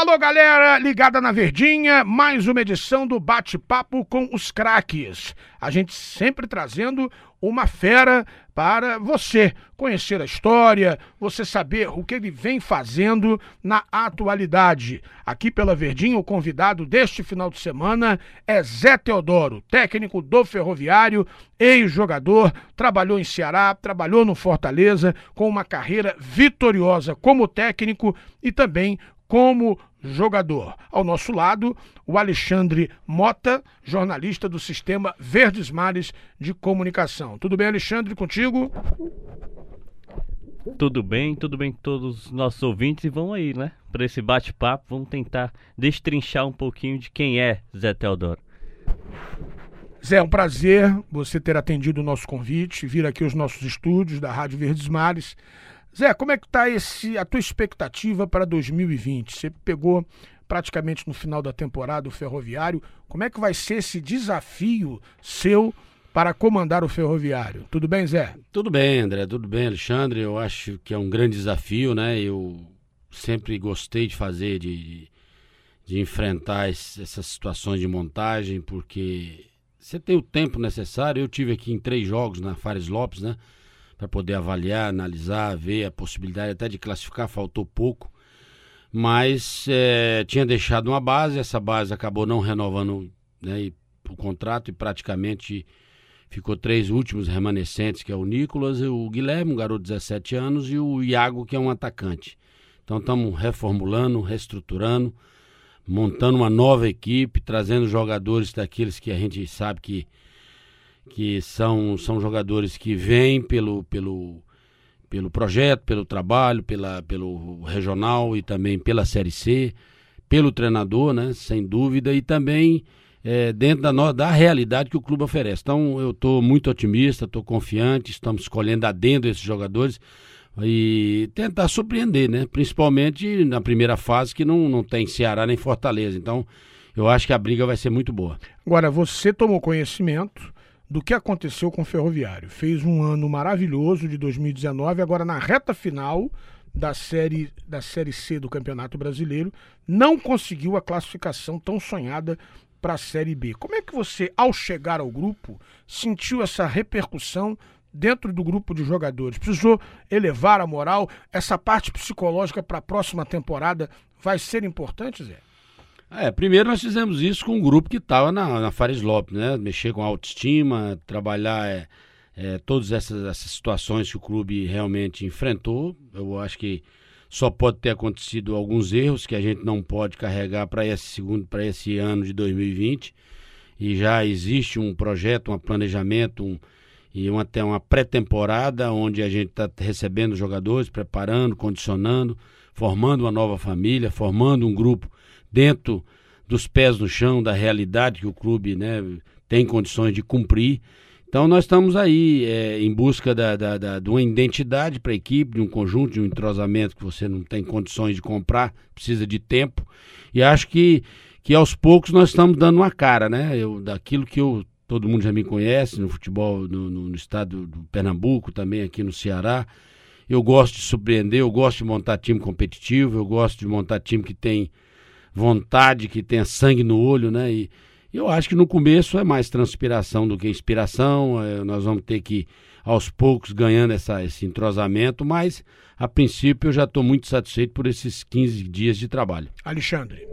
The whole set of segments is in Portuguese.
Alô, galera, ligada na Verdinha, mais uma edição do Bate-Papo com os Craques. A gente sempre trazendo uma fera para você conhecer a história, você saber o que ele vem fazendo na atualidade. Aqui pela Verdinha, o convidado deste final de semana é Zé Teodoro, técnico do Ferroviário, ex-jogador, trabalhou em Ceará, trabalhou no Fortaleza, com uma carreira vitoriosa como técnico e também como jogador. Ao nosso lado, o Alexandre Mota, jornalista do Sistema Verdes Mares de Comunicação. Tudo bem, Alexandre, contigo? Tudo bem, tudo bem com todos os nossos ouvintes e vamos aí, né? Para esse bate-papo, vamos tentar destrinchar um pouquinho de quem é Zé Teodoro. Zé, é um prazer você ter atendido o nosso convite, vir aqui aos nossos estúdios da Rádio Verdes Mares Zé, como é que está a tua expectativa para 2020? Você pegou praticamente no final da temporada o Ferroviário. Como é que vai ser esse desafio seu para comandar o Ferroviário? Tudo bem, Zé? Tudo bem, André. Tudo bem, Alexandre. Eu acho que é um grande desafio, né? Eu sempre gostei de fazer, de, de enfrentar essas situações de montagem, porque você tem o tempo necessário. Eu tive aqui em três jogos na Fares Lopes, né? Para poder avaliar, analisar, ver a possibilidade até de classificar, faltou pouco. Mas é, tinha deixado uma base, essa base acabou não renovando né, o contrato e praticamente ficou três últimos remanescentes, que é o Nicolas, o Guilherme, um garoto de 17 anos, e o Iago, que é um atacante. Então estamos reformulando, reestruturando, montando uma nova equipe, trazendo jogadores daqueles que a gente sabe que que são, são jogadores que vêm pelo, pelo, pelo projeto, pelo trabalho, pela, pelo regional e também pela Série C, pelo treinador, né, sem dúvida, e também é, dentro da, da realidade que o clube oferece. Então eu estou muito otimista, estou confiante, estamos escolhendo adendo esses jogadores e tentar surpreender, né? principalmente na primeira fase que não, não tem Ceará nem Fortaleza. Então eu acho que a briga vai ser muito boa. Agora, você tomou conhecimento do que aconteceu com o Ferroviário. Fez um ano maravilhoso de 2019, agora na reta final da série, da série C do Campeonato Brasileiro, não conseguiu a classificação tão sonhada para a Série B. Como é que você, ao chegar ao grupo, sentiu essa repercussão dentro do grupo de jogadores? Precisou elevar a moral? Essa parte psicológica para a próxima temporada vai ser importante, Zé? É, primeiro nós fizemos isso com um grupo que estava na, na Fares Lopes, né? Mexer com autoestima, trabalhar é, é, todas essas, essas situações que o clube realmente enfrentou. Eu acho que só pode ter acontecido alguns erros que a gente não pode carregar para esse segundo, para esse ano de 2020. E já existe um projeto, um planejamento, um, e até uma pré-temporada onde a gente está recebendo jogadores, preparando, condicionando, formando uma nova família, formando um grupo dentro dos pés no chão, da realidade que o clube né, tem condições de cumprir. Então nós estamos aí é, em busca da, da, da, de uma identidade para a equipe, de um conjunto, de um entrosamento que você não tem condições de comprar, precisa de tempo. E acho que, que aos poucos nós estamos dando uma cara, né? Eu, daquilo que eu, todo mundo já me conhece no futebol no, no, no estado do Pernambuco, também aqui no Ceará. Eu gosto de surpreender, eu gosto de montar time competitivo, eu gosto de montar time que tem vontade, que tenha sangue no olho, né? E eu acho que no começo é mais transpiração do que inspiração. É, nós vamos ter que, aos poucos, ganhando essa, esse entrosamento, mas a princípio eu já estou muito satisfeito por esses 15 dias de trabalho. Alexandre.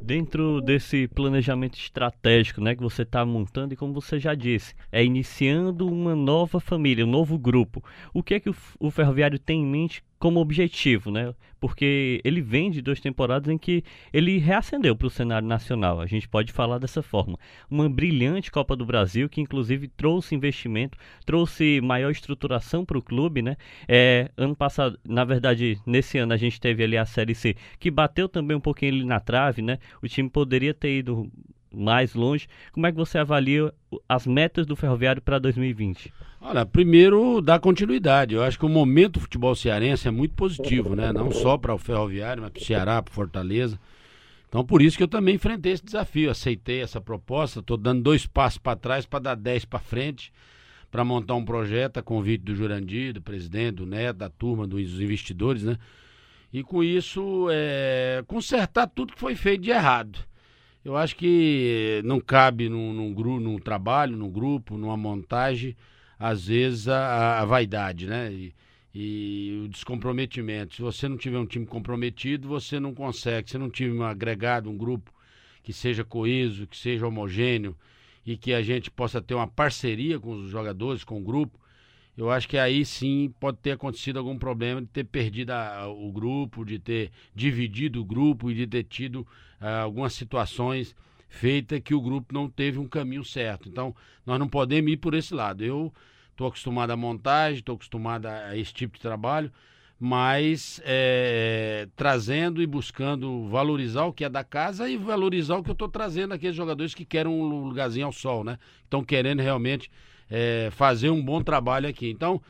Dentro desse planejamento estratégico né, que você está montando, e como você já disse, é iniciando uma nova família, um novo grupo. O que é que o, o Ferroviário tem em mente como objetivo, né? Porque ele vem de duas temporadas em que ele reacendeu para o cenário nacional. A gente pode falar dessa forma. Uma brilhante Copa do Brasil que inclusive trouxe investimento, trouxe maior estruturação para o clube, né? É, ano passado, na verdade, nesse ano a gente teve ali a Série C que bateu também um pouquinho ali na trave, né? O time poderia ter ido mais longe. Como é que você avalia as metas do Ferroviário para 2020? Olha, primeiro dar continuidade. Eu acho que o momento do futebol cearense é muito positivo, né? Não só para o Ferroviário, mas para o Ceará, para Fortaleza. Então, por isso que eu também enfrentei esse desafio, aceitei essa proposta, estou dando dois passos para trás para dar dez para frente, para montar um projeto a convite do Jurandir, do presidente, do Neto, da turma, dos investidores, né? e com isso é, consertar tudo que foi feito de errado. Eu acho que não cabe num, num, num, trabalho, num grupo, numa montagem, às vezes a, a vaidade, né? E, e, o descomprometimento. Se você não tiver um time comprometido, você não consegue. Se não tiver um agregado, um grupo que seja coeso, que seja homogêneo e que a gente possa ter uma parceria com os jogadores, com o grupo, eu acho que aí sim pode ter acontecido algum problema de ter perdido a, o grupo, de ter dividido o grupo e de ter tido uh, algumas situações feitas que o grupo não teve um caminho certo. Então, nós não podemos ir por esse lado. Eu estou acostumado à montagem, estou acostumado a esse tipo de trabalho, mas é, trazendo e buscando valorizar o que é da casa e valorizar o que eu estou trazendo aqueles jogadores que querem um lugarzinho ao sol, né? Estão querendo realmente é, fazer um bom trabalho aqui. Então,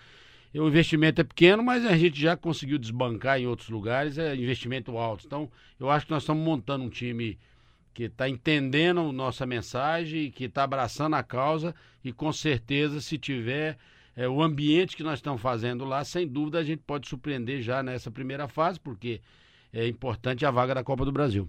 o investimento é pequeno, mas a gente já conseguiu desbancar em outros lugares, é investimento alto. Então, eu acho que nós estamos montando um time que está entendendo nossa mensagem, que está abraçando a causa e com certeza, se tiver é, o ambiente que nós estamos fazendo lá, sem dúvida a gente pode surpreender já nessa primeira fase, porque é importante a vaga da Copa do Brasil.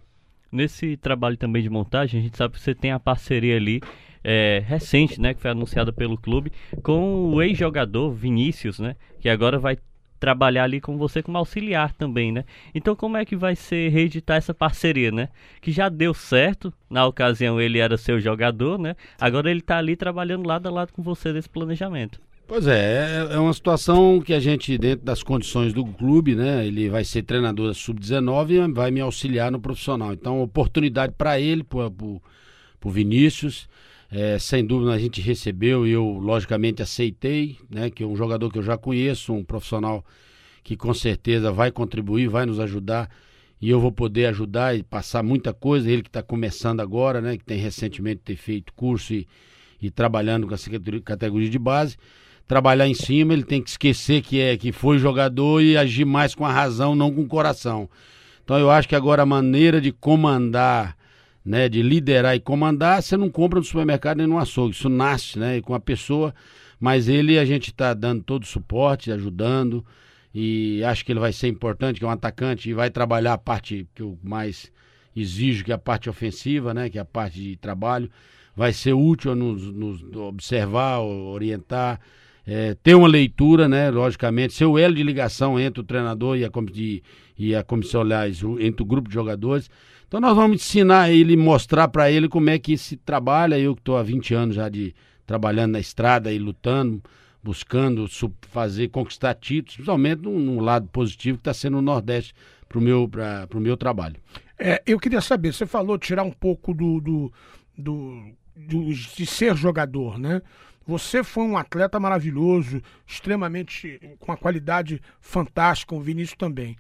Nesse trabalho também de montagem, a gente sabe que você tem a parceria ali é, recente, né, que foi anunciada pelo clube, com o ex-jogador Vinícius, né, que agora vai trabalhar ali com você como auxiliar também, né? Então como é que vai ser reeditar essa parceria, né? Que já deu certo, na ocasião ele era seu jogador, né? Agora ele está ali trabalhando lado a lado com você nesse planejamento. Pois é, é, é uma situação que a gente, dentro das condições do clube, né? Ele vai ser treinador da Sub-19 e vai me auxiliar no profissional. Então, oportunidade para ele, para o Vinícius. É, sem dúvida a gente recebeu e eu logicamente aceitei, né? Que é um jogador que eu já conheço, um profissional que com certeza vai contribuir, vai nos ajudar e eu vou poder ajudar e passar muita coisa. Ele que está começando agora, né? Que tem recentemente ter feito curso e, e trabalhando com essa categoria de base. Trabalhar em cima, ele tem que esquecer que é que foi jogador e agir mais com a razão, não com o coração. Então eu acho que agora a maneira de comandar né, de liderar e comandar, você não compra no supermercado nem no açougue. Isso nasce, né, com a pessoa, mas ele a gente está dando todo o suporte, ajudando e acho que ele vai ser importante, que é um atacante e vai trabalhar a parte que eu mais exijo, que é a parte ofensiva, né, que é a parte de trabalho. Vai ser útil nos, nos observar, orientar, é, ter uma leitura, né, logicamente, ser o elo de ligação entre o treinador e a, e a comissão, aliás, entre o grupo de jogadores então nós vamos ensinar ele, mostrar para ele como é que se trabalha. Eu que estou há 20 anos já de trabalhando na estrada e lutando, buscando fazer, conquistar títulos, principalmente num, lado positivo que está sendo o Nordeste para o meu, meu trabalho. É, eu queria saber, você falou tirar um pouco do, do, do, do de ser jogador, né? Você foi um atleta maravilhoso, extremamente com uma qualidade fantástica, o Vinícius também.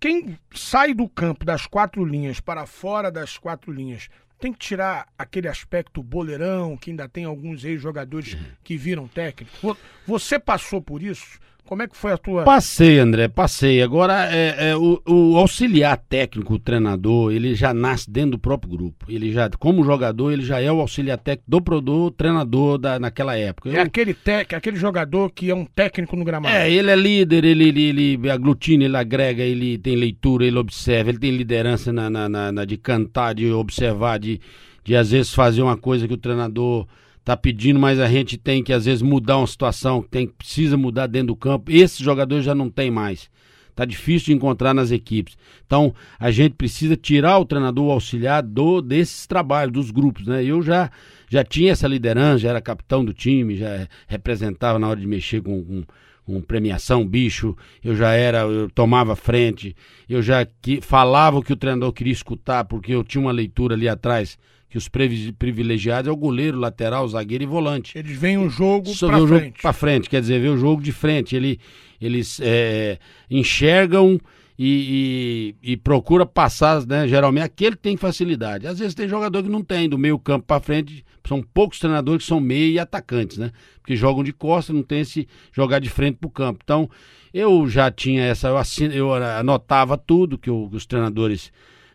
Quem sai do campo das quatro linhas para fora das quatro linhas tem que tirar aquele aspecto boleirão, que ainda tem alguns ex-jogadores que viram técnico. Você passou por isso? Como é que foi a tua. Passei, André, passei. Agora, é, é o, o, auxiliar técnico, o treinador, ele já nasce dentro do próprio grupo. Ele já, como jogador, ele já é o auxiliar técnico do, do treinador da, naquela época. É Eu... aquele, tec, aquele jogador que é um técnico no gramado. É, ele é líder, ele, ele, ele aglutina, ele agrega, ele tem leitura, ele observa, ele tem liderança na, na, na de cantar, de observar, de, de às vezes fazer uma coisa que o treinador tá pedindo, mas a gente tem que às vezes mudar uma situação, tem precisa mudar dentro do campo. Esses jogadores já não tem mais. Tá difícil de encontrar nas equipes. Então, a gente precisa tirar o treinador o auxiliar do desses trabalhos dos grupos, né? Eu já já tinha essa liderança, já era capitão do time, já representava na hora de mexer com, com com premiação, bicho, eu já era, eu tomava frente, eu já que, falava o que o treinador queria escutar, porque eu tinha uma leitura ali atrás que os privilegiados é o goleiro, lateral, zagueiro e volante. Eles veem o jogo para frente. Para frente, quer dizer, vê o jogo de frente. Ele, eles é, enxergam e, e, e, procura passar, né? Geralmente aquele tem facilidade. Às vezes tem jogador que não tem, do meio campo para frente. São poucos treinadores que são meio e atacantes, né? Porque jogam de costas, não tem esse jogar de frente para o campo. Então, eu já tinha essa, eu, assin, eu anotava tudo que, eu, que os treinadores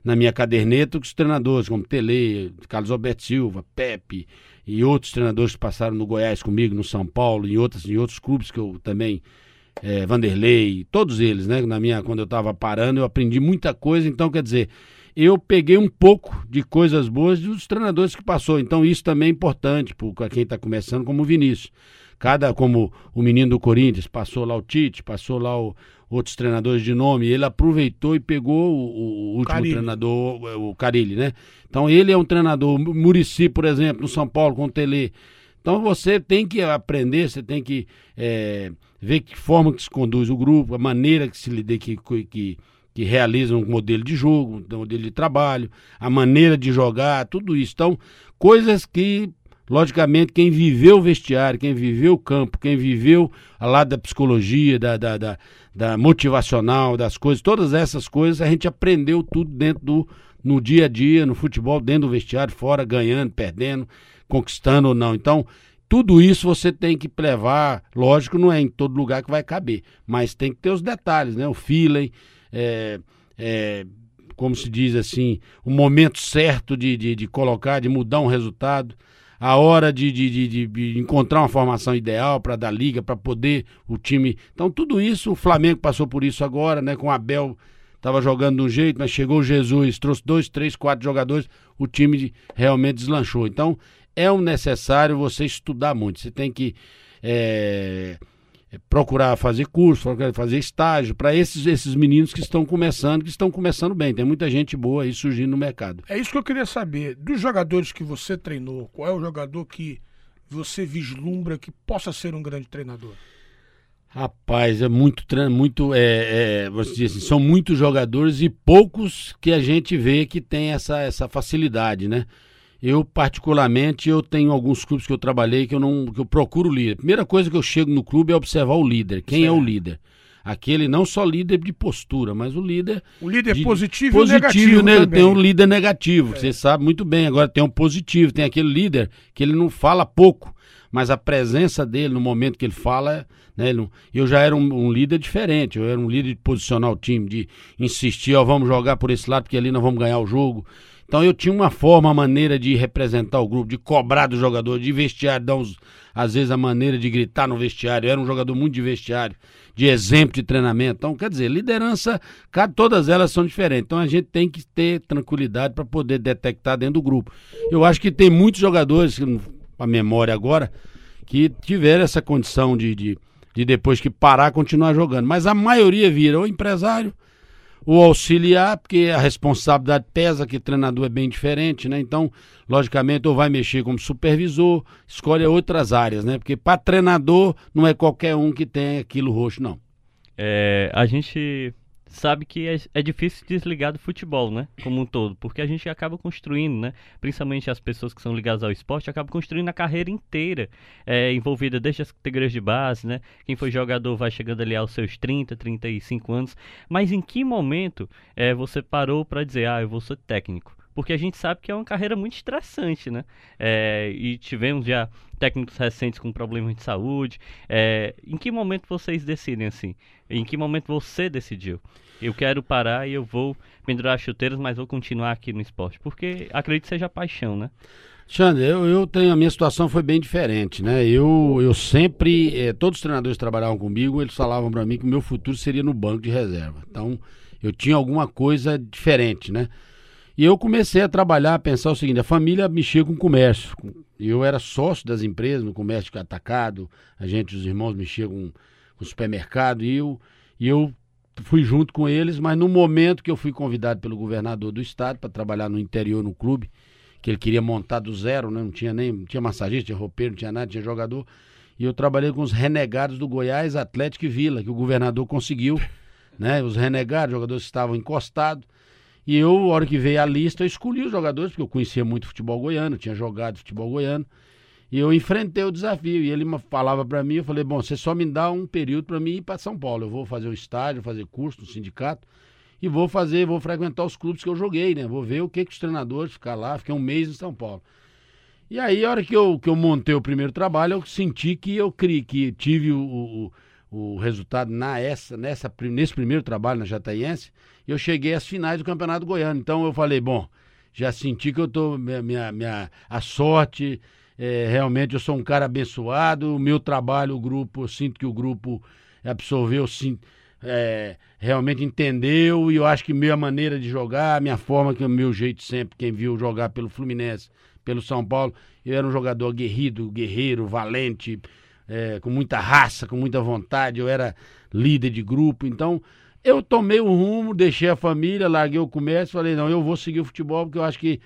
na minha caderneta os treinadores, como Tele, Carlos Alberto Silva, Pepe e outros treinadores que passaram no Goiás comigo, no São Paulo, em, outros em outros clubes que eu também é, Vanderlei, todos eles, né? Na minha, quando eu estava parando, eu aprendi muita coisa. Então, quer dizer, eu peguei um pouco de coisas boas dos treinadores que passou. Então, isso também é importante para quem está começando, como o Vinícius. Cada, como o menino do Corinthians, passou lá o Tite, passou lá o, outros treinadores de nome, ele aproveitou e pegou o, o último Carilli. treinador, o Carilli, né? Então ele é um treinador, Murici, por exemplo, no São Paulo com o Tele. Então você tem que aprender, você tem que é, ver que forma que se conduz o grupo, a maneira que se lida, que, que, que realiza um modelo de jogo, um modelo de trabalho, a maneira de jogar, tudo isso. Então, coisas que Logicamente, quem viveu o vestiário, quem viveu o campo, quem viveu a lado da psicologia, da, da, da, da, motivacional, das coisas, todas essas coisas, a gente aprendeu tudo dentro do no dia a dia, no futebol, dentro do vestiário, fora, ganhando, perdendo, conquistando ou não. Então, tudo isso você tem que levar, lógico, não é em todo lugar que vai caber, mas tem que ter os detalhes, né? O feeling, é, é, como se diz assim, o momento certo de, de, de colocar, de mudar um resultado a hora de, de, de, de encontrar uma formação ideal para dar liga, para poder o time. Então, tudo isso, o Flamengo passou por isso agora, né? Com o Abel estava jogando de um jeito, mas chegou o Jesus, trouxe dois, três, quatro jogadores, o time realmente deslanchou. Então, é um necessário você estudar muito. Você tem que. É procurar fazer curso, procurar fazer estágio para esses, esses meninos que estão começando, que estão começando bem. Tem muita gente boa aí surgindo no mercado. É isso que eu queria saber. Dos jogadores que você treinou, qual é o jogador que você vislumbra que possa ser um grande treinador? Rapaz, é muito, muito é, é, você assim, são muitos jogadores e poucos que a gente vê que tem essa, essa facilidade, né? Eu, particularmente, eu tenho alguns clubes que eu trabalhei que eu não que eu procuro líder. Primeira coisa que eu chego no clube é observar o líder. Quem certo. é o líder? Aquele não só líder de postura, mas o líder. O líder de, positivo, positivo e negativo. Né? Tem um líder negativo, é. você sabe muito bem. Agora tem um positivo, tem aquele líder que ele não fala pouco, mas a presença dele no momento que ele fala. Né, ele não, eu já era um, um, líder diferente, eu era um líder de posicionar o time, de insistir, ó, vamos jogar por esse lado, porque ali nós vamos ganhar o jogo. Então eu tinha uma forma, uma maneira de representar o grupo, de cobrar do jogador, de vestiário, dar uns, às vezes a maneira de gritar no vestiário. Eu era um jogador muito de vestiário, de exemplo de treinamento. Então, quer dizer, liderança, todas elas são diferentes. Então a gente tem que ter tranquilidade para poder detectar dentro do grupo. Eu acho que tem muitos jogadores, a memória agora, que tiveram essa condição de, de, de depois que parar, continuar jogando. Mas a maioria vira ou empresário o auxiliar, porque a responsabilidade pesa, que treinador é bem diferente, né? Então, logicamente, ou vai mexer como supervisor, escolhe outras áreas, né? Porque para treinador não é qualquer um que tem aquilo roxo, não. É, a gente sabe que é, é, difícil desligar do futebol, né? Como um todo, porque a gente acaba construindo, né? Principalmente as pessoas que são ligadas ao esporte, acabam construindo a carreira inteira é, envolvida desde as categorias de base, né? Quem foi jogador vai chegando ali aos seus 30, 35 anos. Mas em que momento é, você parou para dizer, ah, eu vou ser técnico? Porque a gente sabe que é uma carreira muito estressante, né? É, e tivemos já técnicos recentes com problemas de saúde. É, em que momento vocês decidem assim? Em que momento você decidiu? Eu quero parar e eu vou pendurar chuteiras, mas vou continuar aqui no esporte, porque acredito que seja paixão, né? Xander, eu, eu, tenho a minha situação foi bem diferente, né? Eu, eu sempre, eh, todos os treinadores que trabalhavam comigo, eles falavam para mim que o meu futuro seria no banco de reserva. Então, eu tinha alguma coisa diferente, né? E eu comecei a trabalhar, a pensar o seguinte: a família mexia com comércio. Eu era sócio das empresas no comércio atacado, a gente, os irmãos, mexiam com, com supermercado, e eu, e eu fui junto com eles, mas no momento que eu fui convidado pelo governador do estado para trabalhar no interior no clube, que ele queria montar do zero, né? não tinha nem não tinha massagista, tinha roupeiro, não tinha nada, tinha jogador. E eu trabalhei com os renegados do Goiás, Atlético e Vila, que o governador conseguiu, né? Os renegados, jogadores estavam encostados. E eu, na hora que veio a lista, eu escolhi os jogadores, porque eu conhecia muito futebol goiano, tinha jogado futebol goiano. E eu enfrentei o desafio. E ele falava para mim, eu falei, bom, você só me dá um período para mim ir para São Paulo. Eu vou fazer o estágio, fazer curso no sindicato e vou fazer, vou frequentar os clubes que eu joguei, né? Vou ver o que, que os treinadores ficar lá, fiquei um mês em São Paulo. E aí, a hora que eu, que eu montei o primeiro trabalho, eu senti que eu criei, que tive o, o o resultado na essa, nessa, nesse primeiro trabalho na Jataiense, eu cheguei às finais do Campeonato Goiano. Então eu falei, bom, já senti que eu tô minha, minha, minha a sorte, é, realmente eu sou um cara abençoado, o meu trabalho, o grupo, eu sinto que o grupo absorveu, sim, é, realmente entendeu e eu acho que minha maneira de jogar, minha forma, que o meu jeito sempre, quem viu jogar pelo Fluminense, pelo São Paulo, eu era um jogador aguerrido, guerreiro, valente, é, com muita raça, com muita vontade, eu era líder de grupo, então eu tomei o rumo, deixei a família, larguei o comércio, falei, não, eu vou seguir o futebol porque eu acho que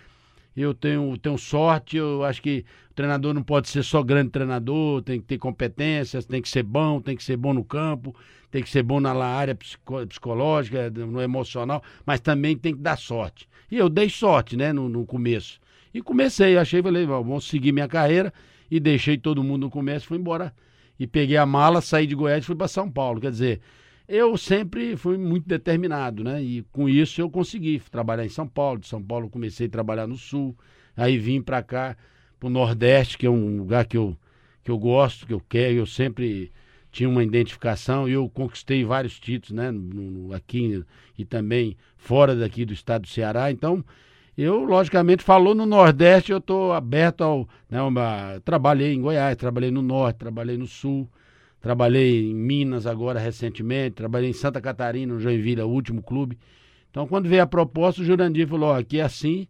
eu tenho, tenho sorte, eu acho que o treinador não pode ser só grande treinador, tem que ter competências, tem que ser bom, tem que ser bom no campo, tem que ser bom na área psicológica, no emocional, mas também tem que dar sorte. E eu dei sorte, né, no, no começo. E comecei, achei, falei, vamos seguir minha carreira e deixei todo mundo no começo, fui embora e peguei a mala, saí de Goiás e fui para São Paulo. Quer dizer, eu sempre fui muito determinado, né? E com isso eu consegui trabalhar em São Paulo. De São Paulo comecei a trabalhar no Sul, aí vim para cá, para o Nordeste, que é um lugar que eu, que eu gosto, que eu quero, eu sempre tinha uma identificação e eu conquistei vários títulos, né? No, no, aqui e também fora daqui do estado do Ceará. Então, eu, logicamente, falou no Nordeste, eu estou aberto ao. Né, uma, trabalhei em Goiás, trabalhei no Norte, trabalhei no Sul, trabalhei em Minas agora recentemente, trabalhei em Santa Catarina, no Joinville, o último clube. Então, quando veio a proposta, o Jurandir falou: ó, aqui é assim.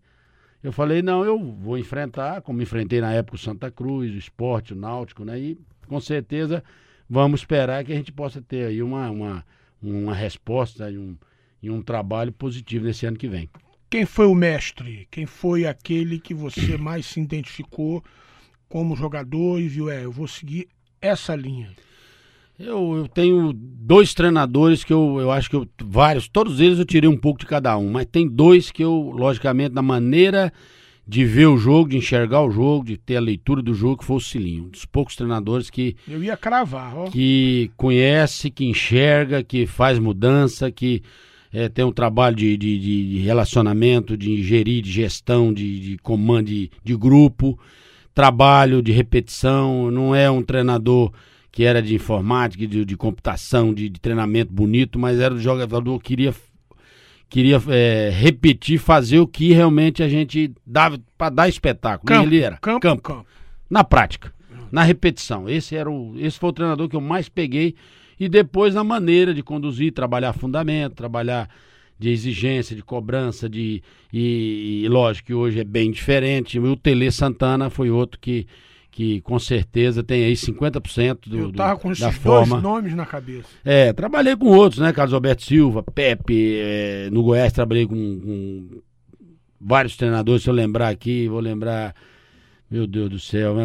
Eu falei: não, eu vou enfrentar, como enfrentei na época o Santa Cruz, o esporte, o Náutico, né? E com certeza vamos esperar que a gente possa ter aí uma, uma, uma resposta e um, e um trabalho positivo nesse ano que vem. Quem foi o mestre? Quem foi aquele que você mais se identificou como jogador e viu, é, eu vou seguir essa linha? Eu, eu tenho dois treinadores que eu, eu acho que eu, vários, todos eles eu tirei um pouco de cada um, mas tem dois que eu, logicamente, na maneira de ver o jogo, de enxergar o jogo, de ter a leitura do jogo, que foi o Cilinho. Um dos poucos treinadores que. Eu ia cravar, ó. Que conhece, que enxerga, que faz mudança, que é, tem um trabalho de, de, de, relacionamento, de gerir, de gestão, de, de comando de, de grupo, trabalho de repetição, não é um treinador que era de informática, de, de computação, de, de, treinamento bonito, mas era um jogador que queria, queria é, repetir, fazer o que realmente a gente dava para dar espetáculo. Campo, ele era campo, campo, campo. na prática, na repetição. Esse era o, esse foi o treinador que eu mais peguei e depois na maneira de conduzir, trabalhar fundamento, trabalhar de exigência, de cobrança, de e, e lógico que hoje é bem diferente. O Tele Santana foi outro que que com certeza tem aí 50% do, Eu tava com do, esses da dois forma. nomes na cabeça. É, trabalhei com outros, né? Carlos Alberto Silva, Pepe, é, no Goiás trabalhei com, com, vários treinadores, se eu lembrar aqui, vou lembrar meu Deus do céu,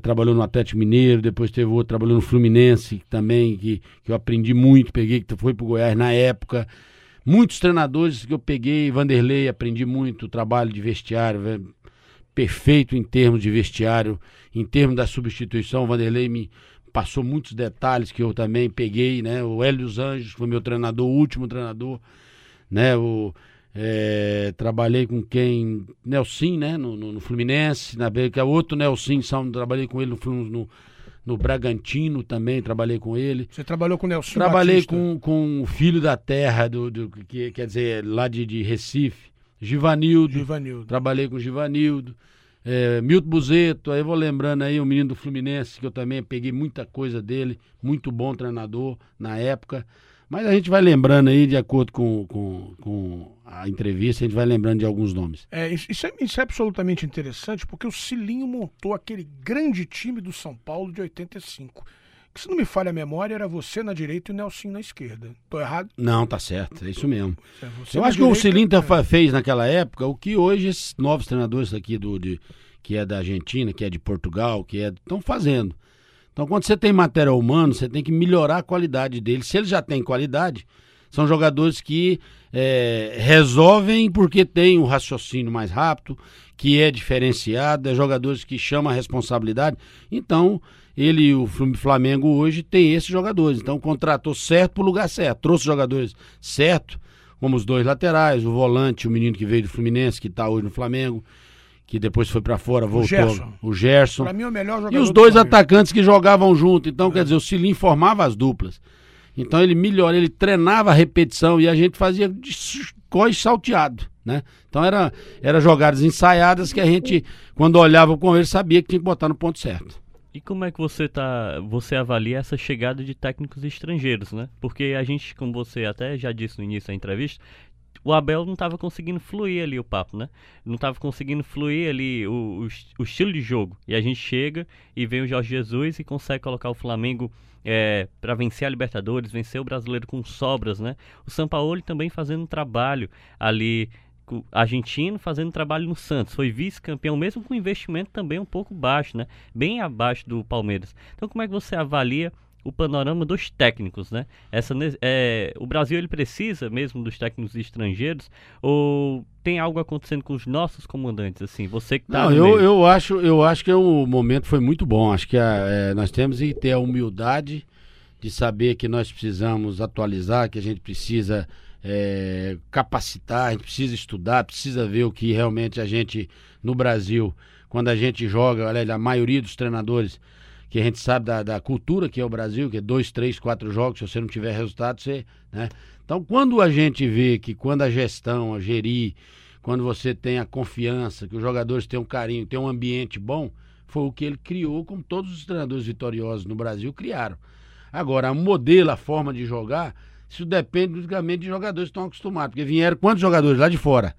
trabalhou no Atlético Mineiro, depois teve outro, trabalhou no Fluminense também, que, que eu aprendi muito, peguei, que foi pro Goiás na época. Muitos treinadores que eu peguei, Vanderlei, aprendi muito, trabalho de vestiário, perfeito em termos de vestiário, em termos da substituição, Vanderlei me passou muitos detalhes que eu também peguei, né? O Hélio dos Anjos foi meu treinador, o último treinador, né? O é, trabalhei com quem? Nelson, né? No, no, no Fluminense, na que é outro Nelson, São, trabalhei com ele no, no, no, Bragantino também, trabalhei com ele. Você trabalhou com o Nelson Trabalhei Batista. com, com o filho da terra, do, do, que quer dizer, lá de, de Recife, Givanildo. Givanildo. Trabalhei com Givanildo. É, Milton Buzeto, aí eu vou lembrando aí o menino do Fluminense, que eu também peguei muita coisa dele, muito bom treinador na época. Mas a gente vai lembrando aí, de acordo com, com, com a entrevista, a gente vai lembrando de alguns nomes. É, isso, é, isso é absolutamente interessante, porque o Cilinho montou aquele grande time do São Paulo de 85. Que, se não me falha a memória, era você na direita e o Nelson na esquerda. Tô errado? Não, tá certo, é isso mesmo. É, Eu acho que o Cilinho é... fez naquela época o que hoje esses novos treinadores aqui do, de, que é da Argentina, que é de Portugal, que é estão fazendo. Então, quando você tem material humano, você tem que melhorar a qualidade dele. Se ele já tem qualidade, são jogadores que é, resolvem porque tem um raciocínio mais rápido, que é diferenciado, é jogadores que chamam a responsabilidade. Então, ele, o Flamengo hoje, tem esses jogadores. Então, contratou certo para o lugar certo. Trouxe jogadores certo, como os dois laterais, o volante, o menino que veio do Fluminense, que está hoje no Flamengo que depois foi para fora, voltou. O Gerson. O Gerson. Pra mim, é o melhor jogador e os dois do atacantes que jogavam junto. Então, é. quer dizer, o Cilim formava as duplas. Então ele melhor, ele treinava a repetição e a gente fazia de cós salteado, né? Então era, era jogadas ensaiadas que a gente, quando olhava com ele, sabia que tinha que botar no ponto certo. E como é que você tá, você avalia essa chegada de técnicos estrangeiros, né? Porque a gente, como você até já disse no início da entrevista, o Abel não estava conseguindo fluir ali o papo, né? Não estava conseguindo fluir ali o, o, o, estilo de jogo. E a gente chega e vem o Jorge Jesus e consegue colocar o Flamengo é, para vencer a Libertadores, vencer o brasileiro com sobras, né? O Sampaoli também fazendo trabalho ali argentino fazendo trabalho no Santos, foi vice-campeão mesmo com investimento também um pouco baixo, né? Bem abaixo do Palmeiras. Então como é que você avalia o panorama dos técnicos, né? Essa, é, o Brasil ele precisa mesmo dos técnicos estrangeiros ou tem algo acontecendo com os nossos comandantes assim? Você que tá Não, eu, eu acho eu acho que o momento foi muito bom. Acho que a, é, nós temos que ter a humildade de saber que nós precisamos atualizar, que a gente precisa é, capacitar, a gente precisa estudar, precisa ver o que realmente a gente no Brasil, quando a gente joga, olha, a maioria dos treinadores que a gente sabe da, da, cultura que é o Brasil, que é dois, três, quatro jogos, se você não tiver resultado, você. Né? Então, quando a gente vê que quando a gestão, a gerir, quando você tem a confiança, que os jogadores têm um carinho, têm um ambiente bom, foi o que ele criou, como todos os treinadores vitoriosos no Brasil criaram. Agora, o modelo, a forma de jogar, isso depende basicamente de jogadores que estão acostumados. Porque vieram quantos jogadores lá de fora?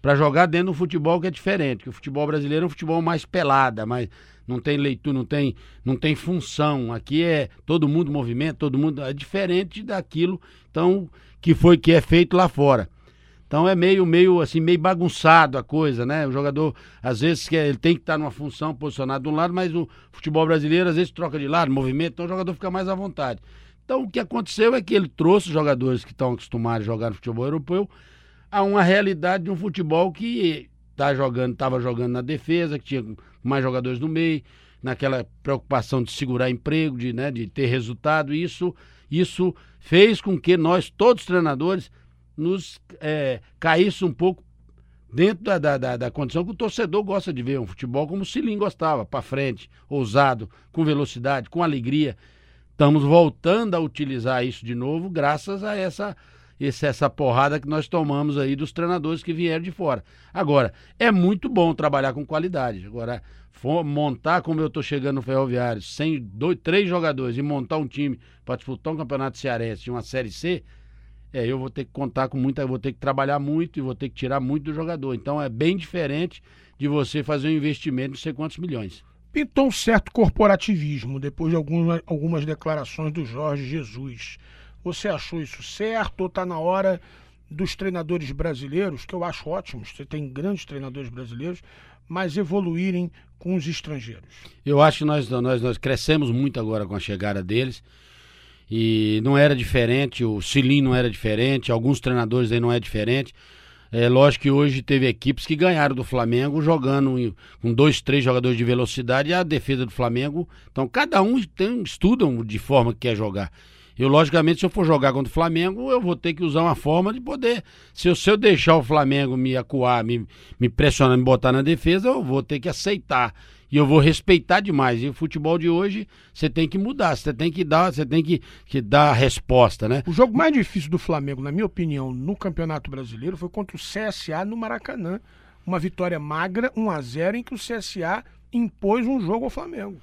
Para jogar dentro do futebol que é diferente. Que o futebol brasileiro é um futebol mais pelada, mas não tem leitura, não tem, não tem função. Aqui é todo mundo movimento, todo mundo. É diferente daquilo então, que foi que é feito lá fora. Então é meio, meio assim, meio bagunçado a coisa, né? O jogador, às vezes, quer, ele tem que estar numa função posicionado de um lado, mas o futebol brasileiro, às vezes, troca de lado, movimento, então o jogador fica mais à vontade. Então o que aconteceu é que ele trouxe jogadores que estão acostumados a jogar no futebol europeu a uma realidade de um futebol que tá jogando, estava jogando na defesa, que tinha mais jogadores no meio, naquela preocupação de segurar emprego, de, né, de ter resultado. Isso, isso fez com que nós, todos os treinadores, nos é, caísse um pouco dentro da, da, da, da, condição que o torcedor gosta de ver um futebol como o Silim gostava, para frente, ousado, com velocidade, com alegria. Estamos voltando a utilizar isso de novo, graças a essa, essa porrada que nós tomamos aí dos treinadores que vieram de fora. Agora, é muito bom trabalhar com qualidade. Agora, montar como eu estou chegando no Ferroviário, sem dois, três jogadores e montar um time para disputar um campeonato cearense e uma Série C, é, eu vou ter que contar com muita, vou ter que trabalhar muito e vou ter que tirar muito do jogador. Então é bem diferente de você fazer um investimento de não sei quantos milhões pintou um certo corporativismo depois de algumas, algumas declarações do Jorge Jesus. Você achou isso certo ou está na hora dos treinadores brasileiros, que eu acho ótimos, você tem grandes treinadores brasileiros, mas evoluírem com os estrangeiros? Eu acho que nós, nós, nós crescemos muito agora com a chegada deles e não era diferente, o Cilim não era diferente, alguns treinadores aí não é diferente. É lógico que hoje teve equipes que ganharam do Flamengo jogando com dois, três jogadores de velocidade e a defesa do Flamengo. Então cada um tem, estudam de forma que quer jogar. Eu, logicamente, se eu for jogar contra o Flamengo, eu vou ter que usar uma forma de poder. Se eu, se eu deixar o Flamengo me acuar, me, me pressionar, me botar na defesa, eu vou ter que aceitar. E eu vou respeitar demais. E o futebol de hoje, você tem que mudar, você tem que dar, você tem que, que dar a resposta, né? O jogo mais difícil do Flamengo, na minha opinião, no Campeonato Brasileiro foi contra o CSA no Maracanã. Uma vitória magra, 1 a 0 em que o CSA impôs um jogo ao Flamengo.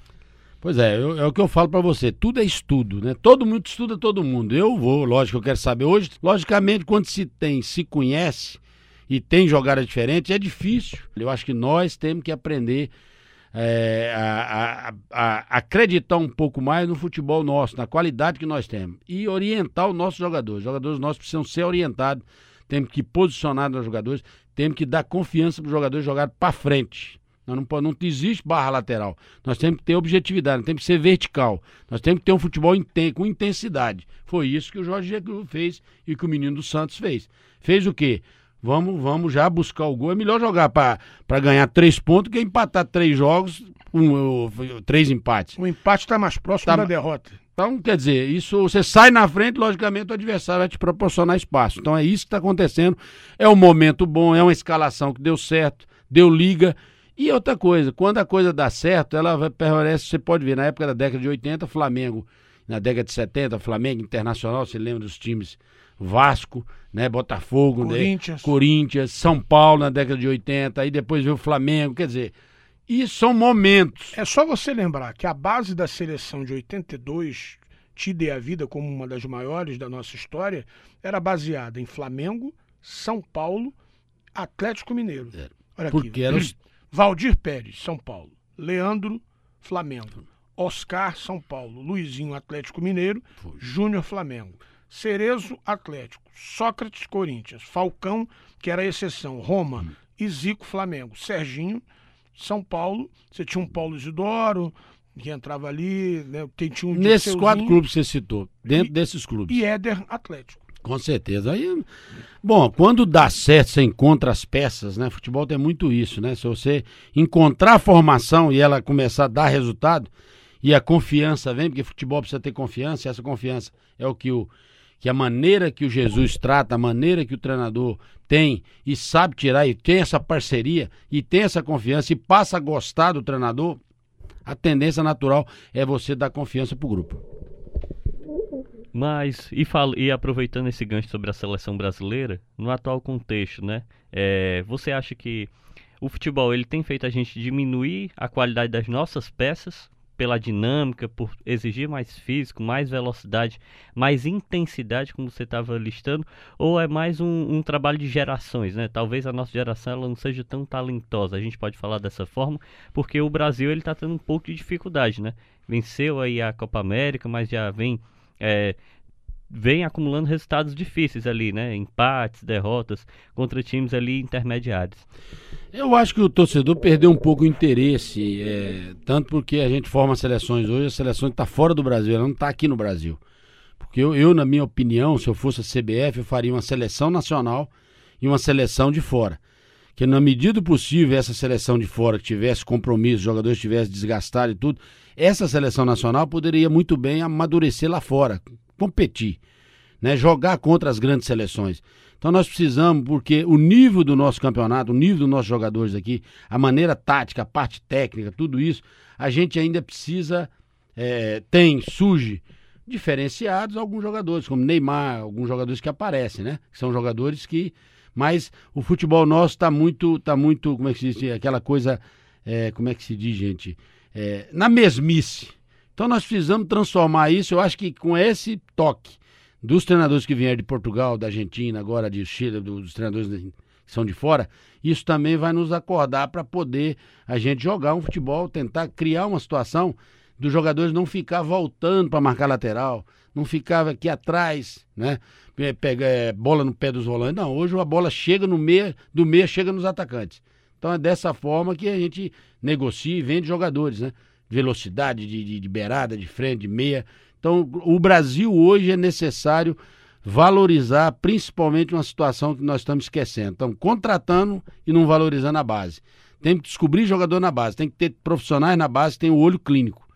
Pois é, eu, é o que eu falo para você, tudo é estudo, né? Todo mundo estuda todo mundo. Eu vou, lógico, eu quero saber hoje, logicamente, quando se tem, se conhece e tem jogada diferente, é difícil. Eu acho que nós temos que aprender é, a, a, a, acreditar um pouco mais no futebol nosso, na qualidade que nós temos e orientar os nossos jogadores. Os jogadores nossos precisam ser orientados, temos que posicionar os jogadores, temos que dar confiança para os jogadores jogar para frente. Não, não, não existe barra lateral. Nós temos que ter objetividade, nós temos que ser vertical. Nós temos que ter um futebol inten com intensidade. Foi isso que o Jorge Jesus fez e que o menino do Santos fez. Fez o quê? Vamos, vamos já buscar o gol. É melhor jogar para ganhar três pontos que empatar três jogos, um, três empates. O empate está mais próximo tá, da derrota. Então, quer dizer, isso você sai na frente, logicamente o adversário vai te proporcionar espaço. Então é isso que está acontecendo. É um momento bom, é uma escalação que deu certo, deu liga. E outra coisa, quando a coisa dá certo, ela permanece, você pode ver, na época da década de 80, Flamengo, na década de 70, Flamengo Internacional, você lembra dos times Vasco, né, Botafogo, Corinthians. Né, Corinthians, São Paulo na década de 80, aí depois veio o Flamengo, quer dizer, E são momentos. É só você lembrar que a base da seleção de 82, tida e a vida como uma das maiores da nossa história, era baseada em Flamengo, São Paulo, Atlético Mineiro. É. Olha Porque aqui. eram os- Valdir Pérez, São Paulo. Leandro, Flamengo. Oscar, São Paulo. Luizinho, Atlético Mineiro. Júnior, Flamengo. Cerezo, Atlético. Sócrates, Corinthians. Falcão, que era a exceção. Roma Hum. e Zico, Flamengo. Serginho, São Paulo. Você tinha um Paulo Isidoro, que entrava ali. Né? Tinha um Nesses quatro clubes que você citou, dentro E- desses clubes. E Éder, Atlético. Com certeza. Aí, bom, quando dá certo, você encontra as peças, né? Futebol tem muito isso, né? Se você encontrar a formação e ela começar a dar resultado, e a confiança vem, porque futebol precisa ter confiança, e essa confiança é o que o que a maneira que o Jesus trata, a maneira que o treinador tem e sabe tirar e tem essa parceria e tem essa confiança e passa a gostar do treinador, a tendência natural é você dar confiança pro grupo. Mas, e, fal- e aproveitando esse gancho sobre a seleção brasileira, no atual contexto, né? é, você acha que o futebol ele tem feito a gente diminuir a qualidade das nossas peças pela dinâmica, por exigir mais físico, mais velocidade, mais intensidade, como você estava listando, ou é mais um, um trabalho de gerações, né? Talvez a nossa geração ela não seja tão talentosa, a gente pode falar dessa forma, porque o Brasil ele está tendo um pouco de dificuldade, né? Venceu aí a Copa América, mas já vem é, vem acumulando resultados difíceis ali, né? Empates, derrotas contra times ali intermediários. Eu acho que o torcedor perdeu um pouco o interesse, é, tanto porque a gente forma seleções hoje, a seleção está fora do Brasil, ela não está aqui no Brasil. Porque eu, eu, na minha opinião, se eu fosse a CBF, eu faria uma seleção nacional e uma seleção de fora. Que na medida do possível, essa seleção de fora que tivesse compromisso, os jogadores tivessem desgastado e tudo, essa seleção nacional poderia muito bem amadurecer lá fora, competir, né? jogar contra as grandes seleções. Então nós precisamos, porque o nível do nosso campeonato, o nível dos nossos jogadores aqui, a maneira tática, a parte técnica, tudo isso, a gente ainda precisa, é, tem, surge diferenciados alguns jogadores, como Neymar, alguns jogadores que aparecem, né? São jogadores que. Mas o futebol nosso está muito, tá muito, como é que se diz? Aquela coisa, é, como é que se diz, gente? É, na mesmice. Então nós precisamos transformar isso, eu acho que com esse toque dos treinadores que vieram de Portugal, da Argentina, agora de Chile, dos treinadores que são de fora, isso também vai nos acordar para poder a gente jogar um futebol, tentar criar uma situação dos jogadores não ficar voltando para marcar lateral, não ficar aqui atrás, né? Pega é, bola no pé dos volantes. Não, hoje a bola chega no meio, do meio chega nos atacantes. Então é dessa forma que a gente negocia e vende jogadores, né? Velocidade de, de, de beirada, de frente, de meia. Então, o Brasil hoje é necessário valorizar principalmente uma situação que nós estamos esquecendo. Então, contratando e não valorizando a base. Tem que descobrir jogador na base, tem que ter profissionais na base tem o olho clínico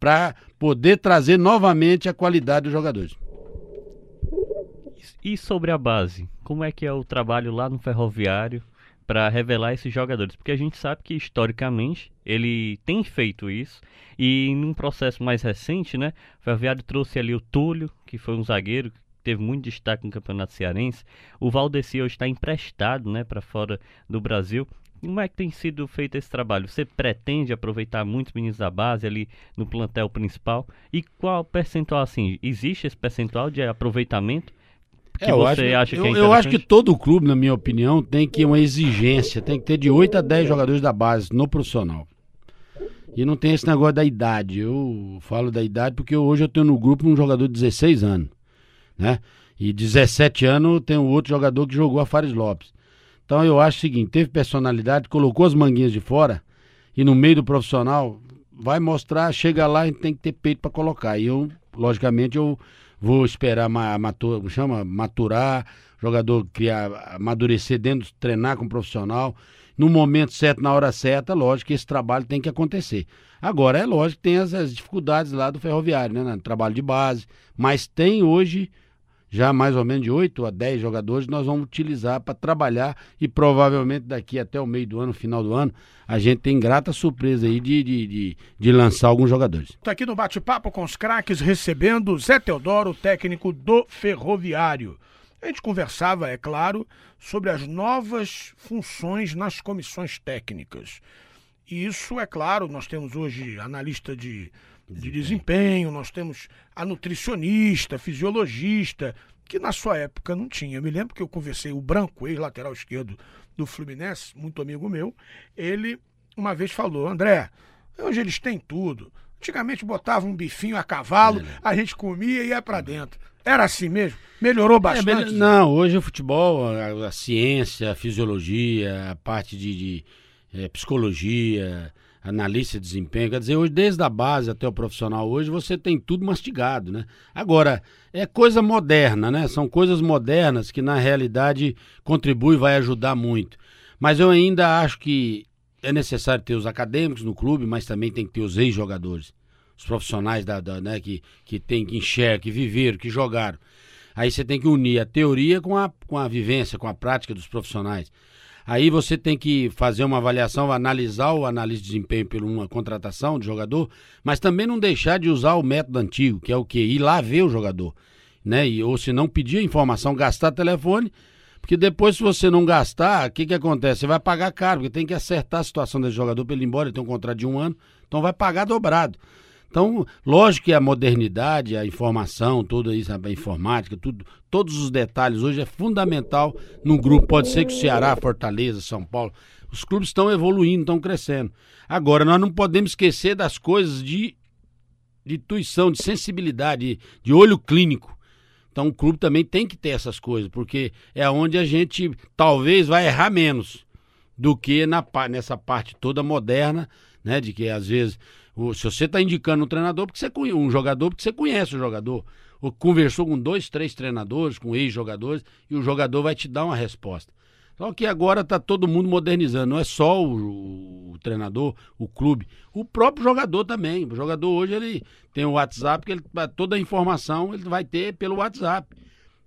para poder trazer novamente a qualidade dos jogadores. E sobre a base, como é que é o trabalho lá no Ferroviário para revelar esses jogadores? Porque a gente sabe que historicamente ele tem feito isso e num processo mais recente, né, o Ferroviário trouxe ali o Túlio, que foi um zagueiro que teve muito destaque no Campeonato Cearense. O Valdeci hoje está emprestado, né, para fora do Brasil. Como é que tem sido feito esse trabalho? Você pretende aproveitar muitos meninos da base ali no plantel principal? E qual percentual assim? Existe esse percentual de aproveitamento? Que É, eu você acho, acha que eu, é eu acho que todo clube, na minha opinião, tem que uma exigência, tem que ter de 8 a 10 jogadores da base no profissional. E não tem esse negócio da idade. Eu falo da idade porque hoje eu tenho no grupo um jogador de 16 anos, né? E 17 anos tem um outro jogador que jogou a Fares Lopes. Então eu acho o seguinte, teve personalidade, colocou as manguinhas de fora e no meio do profissional vai mostrar, chega lá e tem que ter peito para colocar. E eu, logicamente, eu vou esperar ma- matur, chama, maturar, jogador criar, amadurecer dentro, treinar com o profissional. No momento certo, na hora certa, lógico que esse trabalho tem que acontecer. Agora, é lógico que tem as, as dificuldades lá do ferroviário, né? No trabalho de base. Mas tem hoje já mais ou menos de 8 a 10 jogadores nós vamos utilizar para trabalhar e provavelmente daqui até o meio do ano, final do ano, a gente tem grata surpresa aí de, de, de, de lançar alguns jogadores. Está aqui no bate-papo com os craques, recebendo Zé Teodoro, técnico do Ferroviário. A gente conversava, é claro, sobre as novas funções nas comissões técnicas. E isso, é claro, nós temos hoje analista de, de desempenho, nós temos a nutricionista, fisiologista, que na sua época não tinha. Eu me lembro que eu conversei, o Branco, ex-lateral esquerdo do Fluminense, muito amigo meu, ele uma vez falou, André, hoje eles têm tudo. Antigamente botavam um bifinho a cavalo, é. a gente comia e ia para dentro. Era assim mesmo? Melhorou é, bastante? É, não, hoje o futebol, a, a, ciência, a fisiologia, a parte de, de é, psicologia, analista de desempenho, quer dizer, hoje desde a base até o profissional, hoje você tem tudo mastigado, né? Agora, é coisa moderna, né? São coisas modernas que na realidade contribui e vai ajudar muito. Mas eu ainda acho que é necessário ter os acadêmicos no clube, mas também tem que ter os ex-jogadores. Os profissionais da, da, né, que, que tem que enxergar, que viveram, que jogaram. Aí você tem que unir a teoria com a, com a vivência, com a prática dos profissionais. Aí você tem que fazer uma avaliação, analisar o analista de desempenho por uma contratação de jogador, mas também não deixar de usar o método antigo, que é o quê? Ir lá ver o jogador. Né? E, ou se não pedir informação, gastar telefone porque depois, se você não gastar, o que, que acontece? Você vai pagar caro, porque tem que acertar a situação desse jogador para ele ir embora, ele tem um contrato de um ano, então vai pagar dobrado. Então, lógico que a modernidade, a informação, toda isso, a informática, tudo, todos os detalhes hoje é fundamental num grupo. Pode ser que o Ceará, Fortaleza, São Paulo, os clubes estão evoluindo, estão crescendo. Agora, nós não podemos esquecer das coisas de, de intuição, de sensibilidade, de olho clínico. Então o clube também tem que ter essas coisas, porque é onde a gente talvez vai errar menos do que na, nessa parte toda moderna, né? De que às vezes, se você está indicando um treinador, porque você um jogador, porque você conhece o jogador, ou conversou com dois, três treinadores, com ex-jogadores, e o jogador vai te dar uma resposta. Só que agora está todo mundo modernizando, não é só o, o, treinador, o clube, o próprio jogador também. O jogador hoje ele tem o WhatsApp, que ele, toda a informação ele vai ter pelo WhatsApp.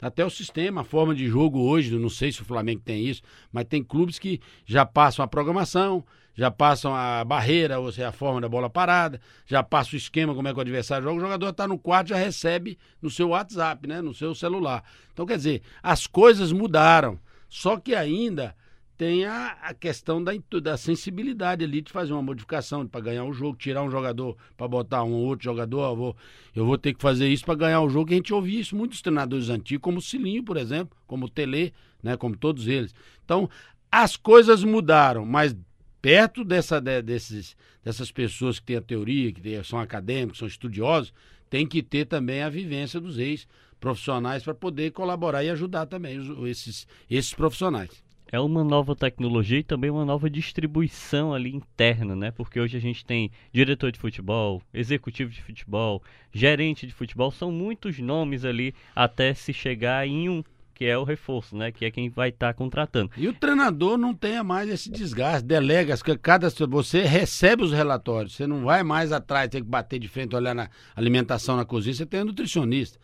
Até o sistema, a forma de jogo hoje, não sei se o Flamengo tem isso, mas tem clubes que já passam a programação, já passam a barreira, ou seja, a forma da bola parada, já passa o esquema, como é que o adversário joga. O jogador está no quarto, já recebe no seu WhatsApp, né? no seu celular. Então, quer dizer, as coisas mudaram. Só que ainda tem a, a questão da, da sensibilidade ali de fazer uma modificação para ganhar o jogo, tirar um jogador para botar um outro jogador. Eu vou, eu vou ter que fazer isso para ganhar o jogo. A gente ouvia isso muitos treinadores antigos, como o Cilinho, por exemplo, como o Tele, né, como todos eles. Então, as coisas mudaram, mas perto dessa, de, desses, dessas pessoas que têm a teoria, que são acadêmicos, são estudiosos, tem que ter também a vivência dos ex profissionais para poder colaborar e ajudar também os, esses, esses profissionais. É uma nova tecnologia e também uma nova distribuição ali interna, né? Porque hoje a gente tem diretor de futebol, executivo de futebol, gerente de futebol, são muitos nomes ali até se chegar em um que é o reforço, né? Que é quem vai estar tá contratando. E o treinador não tenha mais esse desgaste, delega, cada você recebe os relatórios, você não vai mais atrás, tem que bater de frente, olhar na alimentação na cozinha, você tem um nutricionista.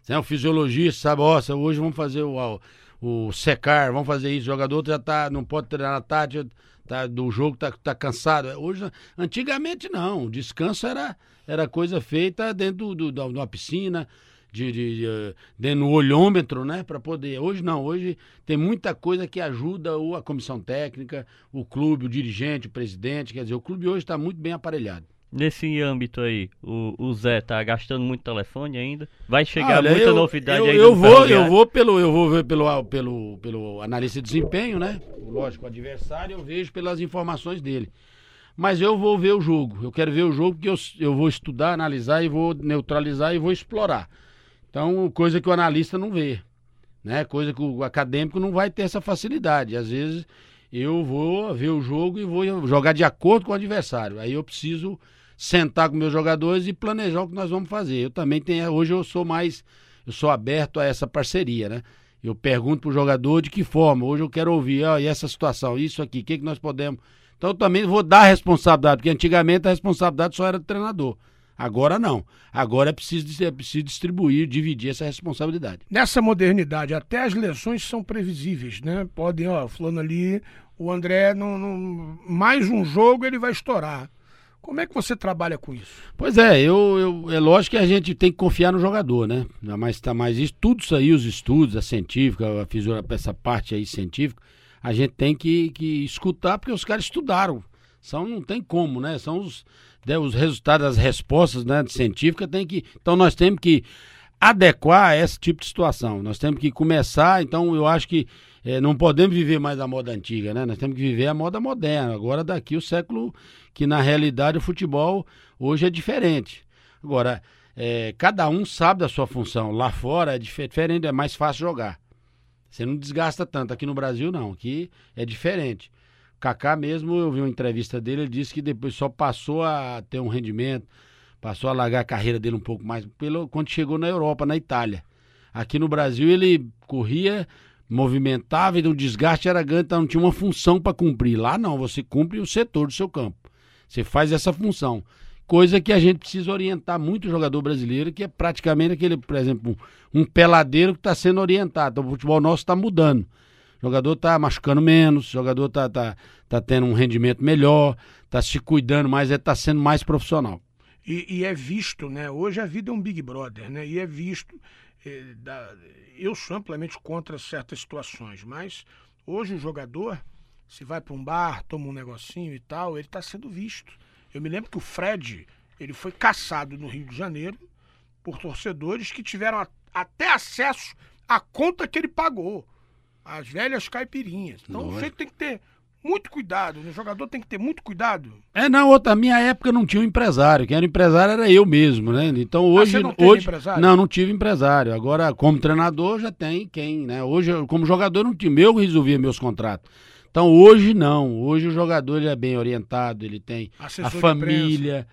Você é um fisiologista, sabe? Nossa, hoje vamos fazer o, o, secar, vamos fazer isso. O jogador já tá, não pode treinar na tarde, tá, do jogo tá, tá cansado. Hoje, antigamente não, o descanso era, era coisa feita dentro do, do, de uma piscina, de, de, de, do olhômetro, né, para poder. Hoje não, hoje tem muita coisa que ajuda o, a comissão técnica, o clube, o dirigente, o presidente, quer dizer, o clube hoje está muito bem aparelhado. Nesse âmbito aí, o, o Zé tá gastando muito telefone ainda? Vai chegar Olha, muita eu, novidade eu, aí eu vou, eu vou pelo eu vou ver pelo, pelo, pelo analista de desempenho, né? Lógico, o adversário eu vejo pelas informações dele. Mas eu vou ver o jogo. Eu quero ver o jogo porque eu, eu vou estudar, analisar e vou neutralizar e vou explorar. Então, coisa que o analista não vê, né? Coisa que o acadêmico não vai ter essa facilidade. Às vezes eu vou ver o jogo e vou jogar de acordo com o adversário. Aí eu preciso sentar com meus jogadores e planejar o que nós vamos fazer. Eu também tenho, hoje eu sou mais, eu sou aberto a essa parceria, né? Eu pergunto pro jogador de que forma. Hoje eu quero ouvir, ó, e essa situação, isso aqui, o que, que nós podemos. Então eu também vou dar responsabilidade, porque antigamente a responsabilidade só era do treinador. Agora não. Agora é preciso, é preciso distribuir, dividir essa responsabilidade. Nessa modernidade, até as lesões são previsíveis, né? Podem, ó, falando ali, o André, não, não, mais um jogo ele vai estourar. Como é que você trabalha com isso? Pois é, eu, eu, é lógico que a gente tem que confiar no jogador, né? Mas tá mais isso, tudo isso aí, os estudos, a científica, a essa parte aí científica, a gente tem que, que escutar, porque os caras estudaram. São, não tem como, né? São os, os resultados, as respostas né, científicas tem que. Então nós temos que adequar a esse tipo de situação. Nós temos que começar, então eu acho que é, não podemos viver mais a moda antiga, né? Nós temos que viver a moda moderna. Agora daqui o século que na realidade o futebol hoje é diferente. Agora, é, cada um sabe da sua função. Lá fora é diferente, é mais fácil jogar. Você não desgasta tanto. Aqui no Brasil, não. Aqui é diferente. Kaká mesmo, eu vi uma entrevista dele, ele disse que depois só passou a ter um rendimento, passou a largar a carreira dele um pouco mais pelo, quando chegou na Europa, na Itália. Aqui no Brasil ele corria, movimentava e o desgaste era grande, então não tinha uma função para cumprir. Lá não, você cumpre o setor do seu campo. Você faz essa função. Coisa que a gente precisa orientar muito o jogador brasileiro, que é praticamente aquele, por exemplo, um peladeiro que está sendo orientado. Então, o futebol nosso está mudando. O jogador está machucando menos, o jogador está tá, tá tendo um rendimento melhor, está se cuidando mais, está sendo mais profissional. E, e, é visto, né? Hoje a vida é um Big Brother, né? E é visto. Eh, da... Eu sou amplamente contra certas situações, mas hoje o jogador, se vai para um bar, toma um negocinho e tal, ele está sendo visto. Eu me lembro que o Fred, ele foi caçado no Rio de Janeiro por torcedores que tiveram a, até acesso à conta que ele pagou. As velhas caipirinhas. Então o jeito tem que ter muito cuidado, o jogador tem que ter muito cuidado. É, na outra minha época não tinha um empresário, quem era empresário era eu mesmo, né? Então ah, hoje, ah, não hoje empresário? não, não tive empresário. Agora como treinador já tem quem, né? Hoje como jogador não tinha, eu resolvia meus contratos. Então hoje não, hoje o jogador ele é bem orientado, ele tem Assessor a família,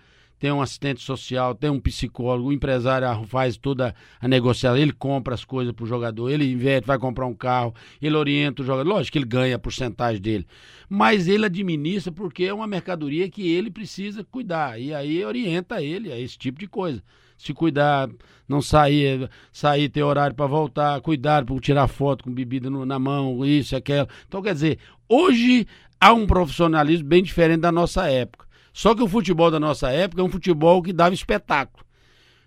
tem um assistente social, tem um psicólogo, o empresário faz toda a negociação, ele compra as coisas para o jogador, ele investe, vai comprar um carro, ele orienta o jogador, lógico que ele ganha a porcentagem dele, mas ele administra porque é uma mercadoria que ele precisa cuidar, e aí orienta ele a esse tipo de coisa se cuidar, não sair, sair ter horário para voltar, cuidar para tirar foto com bebida no, na mão, isso, aquilo. Então, quer dizer, hoje há um profissionalismo bem diferente da nossa época. Só que o futebol da nossa época é um futebol que dava espetáculo.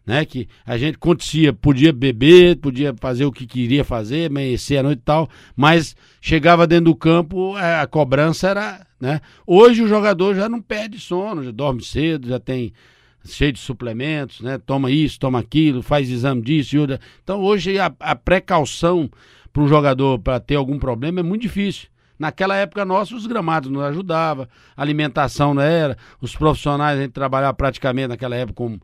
Né, que a gente acontecia, podia beber, podia fazer o que queria fazer, amanhecer a noite e tal, mas chegava dentro do campo, a cobrança era, né? Hoje o jogador já não perde sono, já dorme cedo, já tem cheio de suplementos, né? Toma isso, toma aquilo, faz exame disso e outra. Então hoje a, a precaução para um jogador para ter algum problema é muito difícil. Naquela época nossa, os gramados não ajudavam, a alimentação não era, os profissionais a gente trabalhava praticamente naquela época com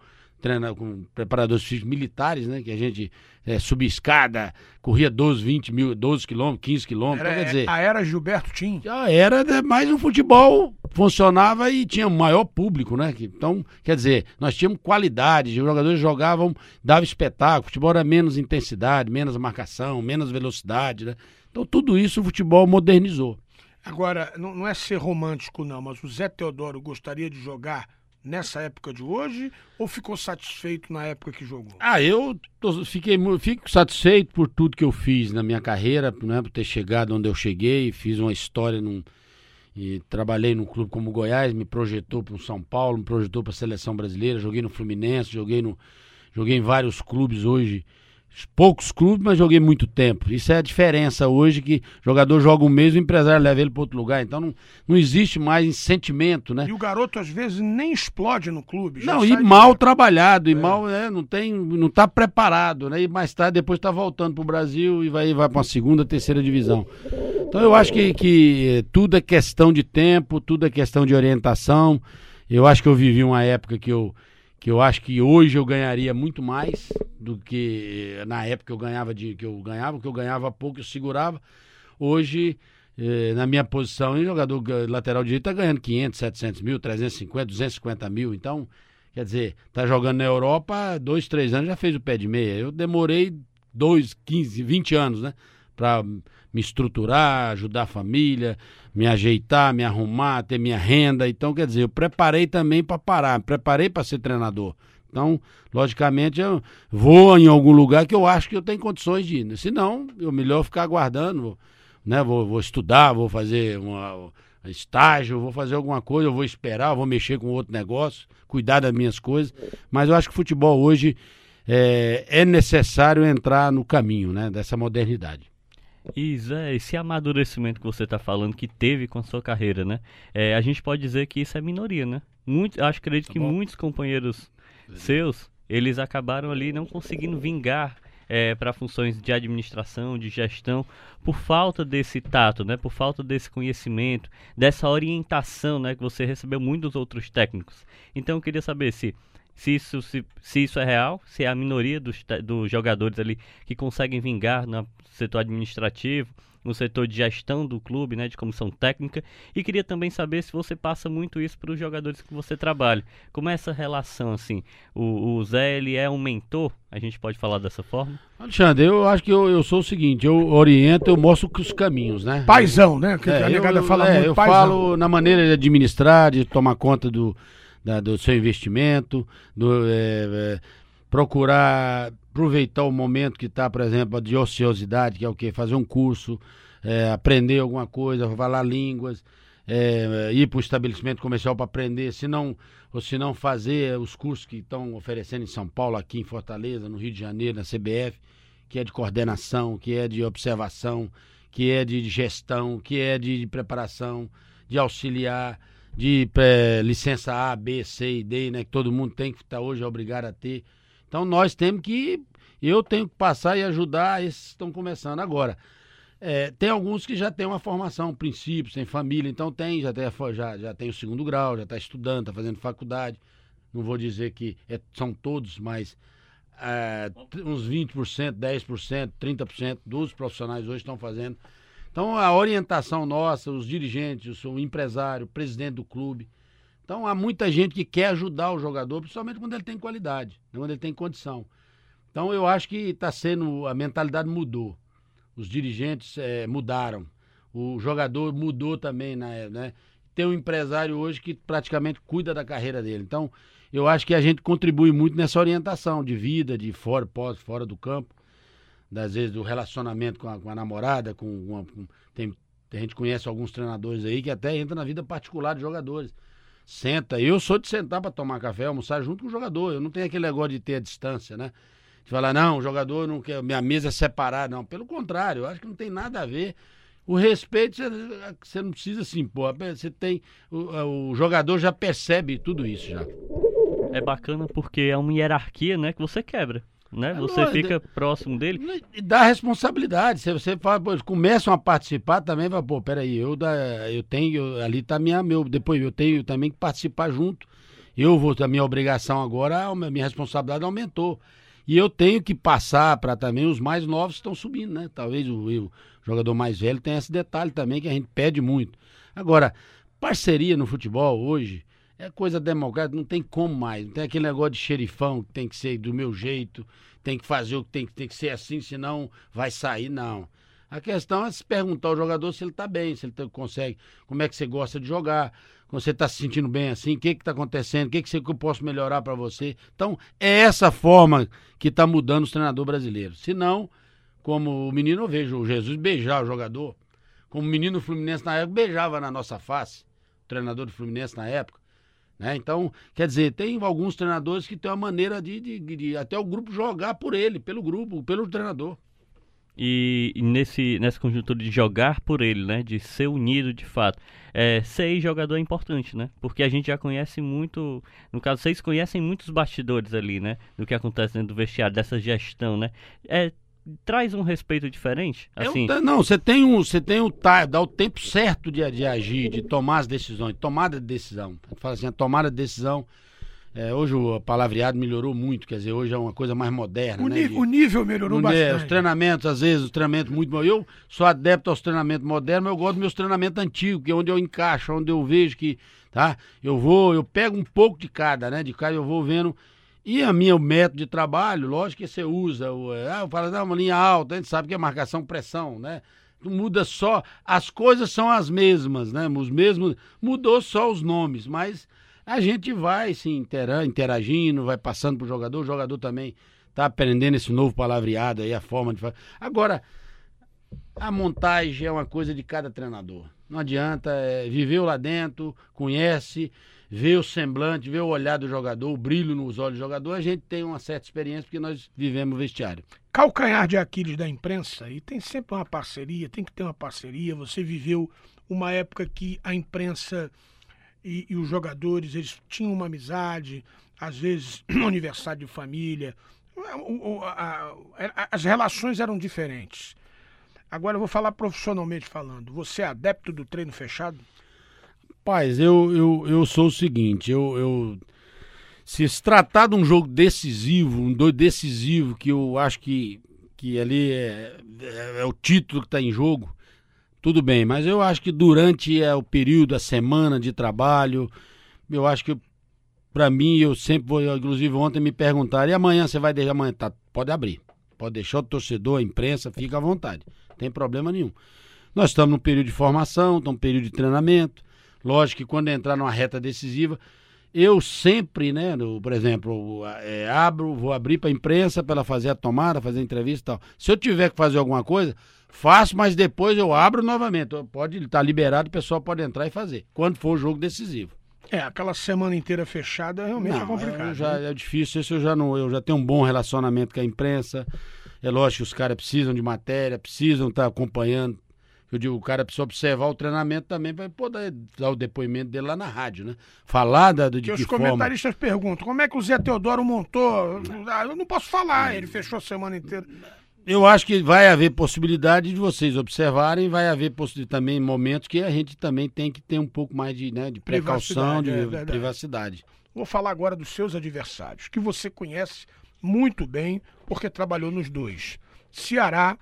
treina com preparadores físicos militares, né? Que a gente é, subia escada, corria 12, 20 mil, 12 quilômetros, 15 quilômetros. Então, quer dizer, a era Gilberto Tim. A era mais um futebol funcionava e tinha maior público, né? Então, quer dizer, nós tínhamos qualidade, os jogadores jogavam, dava espetáculo, o futebol era menos intensidade, menos marcação, menos velocidade, né? Então tudo isso o futebol modernizou. Agora, não, não é ser romântico não, mas o Zé Teodoro gostaria de jogar nessa época de hoje ou ficou satisfeito na época que jogou? Ah, eu tô, fiquei fico satisfeito por tudo que eu fiz na minha carreira, né, por ter chegado onde eu cheguei, fiz uma história num, e trabalhei num clube como o Goiás, me projetou para o São Paulo, me projetou para a seleção brasileira, joguei no Fluminense, joguei no joguei em vários clubes hoje poucos clubes, mas joguei muito tempo. Isso é a diferença hoje que jogador joga um mês, o empresário leva ele para outro lugar. Então não, não existe mais sentimento, né? E o garoto às vezes nem explode no clube. não, e mal de... trabalhado, e é. mal, né, não tem, não está preparado, né? E mais tarde depois está voltando para o Brasil e vai, vai para uma segunda, terceira divisão. Então eu acho que, que tudo é questão de tempo, tudo é questão de orientação. Eu acho que eu vivi uma época que eu que eu acho que hoje eu ganharia muito mais do que na época eu ganhava de que eu ganhava, que eu ganhava pouco, eu segurava. Hoje, eh, na minha posição, o jogador lateral direito está ganhando 500, 700 mil, 350, 250 mil. Então, quer dizer, tá jogando na Europa, dois, três anos já fez o pé de meia. Eu demorei dois, 15, 20 anos, né? Para me estruturar, ajudar a família, me ajeitar, me arrumar, ter minha renda. Então, quer dizer, eu preparei também para parar, preparei para ser treinador. Então, logicamente, eu vou em algum lugar que eu acho que eu tenho condições de ir. Senão, eu melhor ficar aguardando, né? Vou, vou estudar, vou fazer uma, estágio, vou fazer alguma coisa, eu vou esperar, vou mexer com outro negócio, cuidar das minhas coisas. Mas eu acho que o futebol hoje é, é necessário entrar no caminho, né? Dessa modernidade. E Zé, esse amadurecimento que você está falando que teve com a sua carreira, né? É, a gente pode dizer que isso é minoria, né? Muito, acho acredito tá que muitos companheiros seus, eles acabaram ali não conseguindo vingar é, para funções de administração, de gestão, por falta desse tato, né? Por falta desse conhecimento, dessa orientação, né? Que você recebeu muito dos outros técnicos. Então eu queria saber se se isso, se, se isso é real, se é a minoria dos, dos jogadores ali que conseguem vingar no setor administrativo, no setor de gestão do clube, né, de comissão técnica, e queria também saber se você passa muito isso para os jogadores que você trabalha. Como é essa relação assim? O, o, Zé ele é um mentor? A gente pode falar dessa forma? Alexandre, eu acho que eu, eu sou o seguinte, eu oriento, eu mostro os caminhos, né? Paizão, né? Que é, a negada eu, fala é, muito. Eu paizão. falo na maneira de administrar, de tomar conta do, da, do seu investimento, do é, é, procurar aproveitar o momento que está, por exemplo, de ociosidade, que é o quê? Fazer um curso, é, aprender alguma coisa, falar línguas, é, ir para o estabelecimento comercial para aprender, se não, ou se não fazer os cursos que estão oferecendo em São Paulo, aqui em Fortaleza, no Rio de Janeiro, na CBF, que é de coordenação, que é de observação, que é de gestão, que é de preparação, de auxiliar, de é, licença A, B, C e D, né, que todo mundo tem que estar tá hoje obrigado a ter. Então nós temos que. Eu tenho que passar e ajudar esses que estão começando agora. É, tem alguns que já têm uma formação, princípios, tem família, então tem, já tem, já, já tem o segundo grau, já está estudando, está fazendo faculdade. Não vou dizer que é, são todos, mas é, uns 20%, 10%, 30% dos profissionais hoje estão fazendo. Então a orientação nossa, os dirigentes, o empresário, o presidente do clube, então há muita gente que quer ajudar o jogador, principalmente quando ele tem qualidade, né, quando ele tem condição. Então eu acho que está sendo. A mentalidade mudou. Os dirigentes é, mudaram. O jogador mudou também, né? Tem um empresário hoje que praticamente cuida da carreira dele. Então, eu acho que a gente contribui muito nessa orientação de vida, de fora, pós, fora do campo, das vezes do relacionamento com a, com a namorada, com, uma, com tem, a gente conhece alguns treinadores aí que até entra na vida particular de jogadores senta. Eu sou de sentar para tomar café, almoçar junto com o jogador. Eu não tenho aquele negócio de ter a distância, né? De falar, não, o jogador não quer, minha mesa é separada. Não, pelo contrário, eu acho que não tem nada a ver. O respeito, você não precisa se impor. Você tem. O, o jogador já percebe tudo isso já. É bacana porque é uma hierarquia, né, que você quebra né? É você fica próximo dele. E dá responsabilidade. Se você fala, pô, começam a participar também, vai, pô, peraí, eu, da, eu tenho, ali tá minha, meu, depois eu tenho também que participar junto. Eu vou, a minha obrigação agora, a minha responsabilidade aumentou. E eu tenho que passar para também os mais novos que estão subindo, né? Talvez o, o jogador mais velho tenha esse detalhe também que a gente pede muito. Agora, parceria no futebol hoje, é coisa democrática, não tem como mais. Não tem aquele negócio de xerifão que tem que ser do meu jeito, tem que fazer o que tem, tem que ser assim, senão vai sair, não. A questão é se perguntar ao jogador se ele está bem, se ele tá, consegue, como é que você gosta de jogar, como você está se sentindo bem assim, o que está acontecendo, o que, que, que eu posso melhorar para você. Então, é essa forma que está mudando o treinador brasileiro. Se não, como o menino, eu vejo o Jesus beijar o jogador, como o menino Fluminense na época beijava na nossa face, o treinador do Fluminense na época. Né? Então, quer dizer, tem alguns treinadores que têm uma maneira de, de, de, até o grupo jogar por ele, pelo grupo, pelo treinador. E, nesse, nessa conjuntura de jogar por ele, né? De ser unido de fato. É, ser jogador é importante, né? Porque a gente já conhece muito. No caso, vocês conhecem muitos bastidores ali, né? Do que acontece dentro do vestiário, dessa gestão, né? É, traz um respeito diferente? Assim... Eu, não, você tem um, você tem um dá o tempo certo de, de agir, de tomar as decisões, tomada de decisão. Fala assim, a tomada de decisão. É, hoje o palavreado melhorou muito, quer dizer, hoje é uma coisa mais moderna. O, né, de, o nível melhorou bastante. Os treinamentos, às vezes, os treinamentos muito. Eu sou adepto aos treinamentos modernos, mas eu gosto dos meus treinamentos antigos, que é onde eu encaixo, onde eu vejo que. Tá? Eu vou, eu pego um pouco de cada, né? De cada eu vou vendo e a minha, o método de trabalho, lógico que você usa, o, ah, eu falo, ah, uma linha alta, a gente sabe que é marcação pressão, né? Muda só, as coisas são as mesmas, né? Os mesmos, mudou só os nomes, mas a gente vai se interagindo, vai passando pro jogador, o jogador também tá aprendendo esse novo palavreado aí, a forma de fazer. Agora, a montagem é uma coisa de cada treinador. Não adianta, é, viveu lá dentro, conhece, ver o semblante, ver o olhar do jogador, o brilho nos olhos do jogador, a gente tem uma certa experiência porque nós vivemos o vestiário. calcanhar de Aquiles da imprensa, e tem sempre uma parceria, tem que ter uma parceria. Você viveu uma época que a imprensa e, e os jogadores eles tinham uma amizade, às vezes aniversário de família, as relações eram diferentes. Agora eu vou falar profissionalmente falando. Você é adepto do treino fechado? Paz, eu, eu, eu sou o seguinte, eu, eu se se tratar de um jogo decisivo, um doido decisivo, que eu acho que, que ali é, é, é o título que está em jogo, tudo bem, mas eu acho que durante é, o período, a semana de trabalho, eu acho que para mim, eu sempre vou, inclusive ontem me perguntaram, e amanhã você vai deixar amanhã? Tá, pode abrir. Pode deixar o torcedor, a imprensa, fica à vontade. Não tem problema nenhum. Nós estamos num período de formação, estamos num período de treinamento. Lógico que quando entrar numa reta decisiva, eu sempre, né, no, por exemplo, é, abro, vou abrir para a imprensa para ela fazer a tomada, fazer a entrevista e tal. Se eu tiver que fazer alguma coisa, faço, mas depois eu abro novamente. Pode estar tá liberado, o pessoal pode entrar e fazer, quando for o jogo decisivo. É, aquela semana inteira fechada realmente é não, é complicado. Já, né? É difícil, isso eu já não. Eu já tenho um bom relacionamento com a imprensa. É lógico que os caras precisam de matéria, precisam estar tá acompanhando. Eu digo, o cara precisa observar o treinamento também para poder dar o depoimento dele lá na rádio, né? Falar da, de que, que os comentaristas perguntam, como é que o Zé Teodoro montou? Ah, eu não posso falar, ele fechou a semana inteira eu acho que vai haver possibilidade de vocês observarem, vai haver também momentos que a gente também tem que ter um pouco mais de, né, de precaução, de é privacidade. Vou falar agora dos seus adversários, que você conhece muito bem, porque trabalhou nos dois: Ceará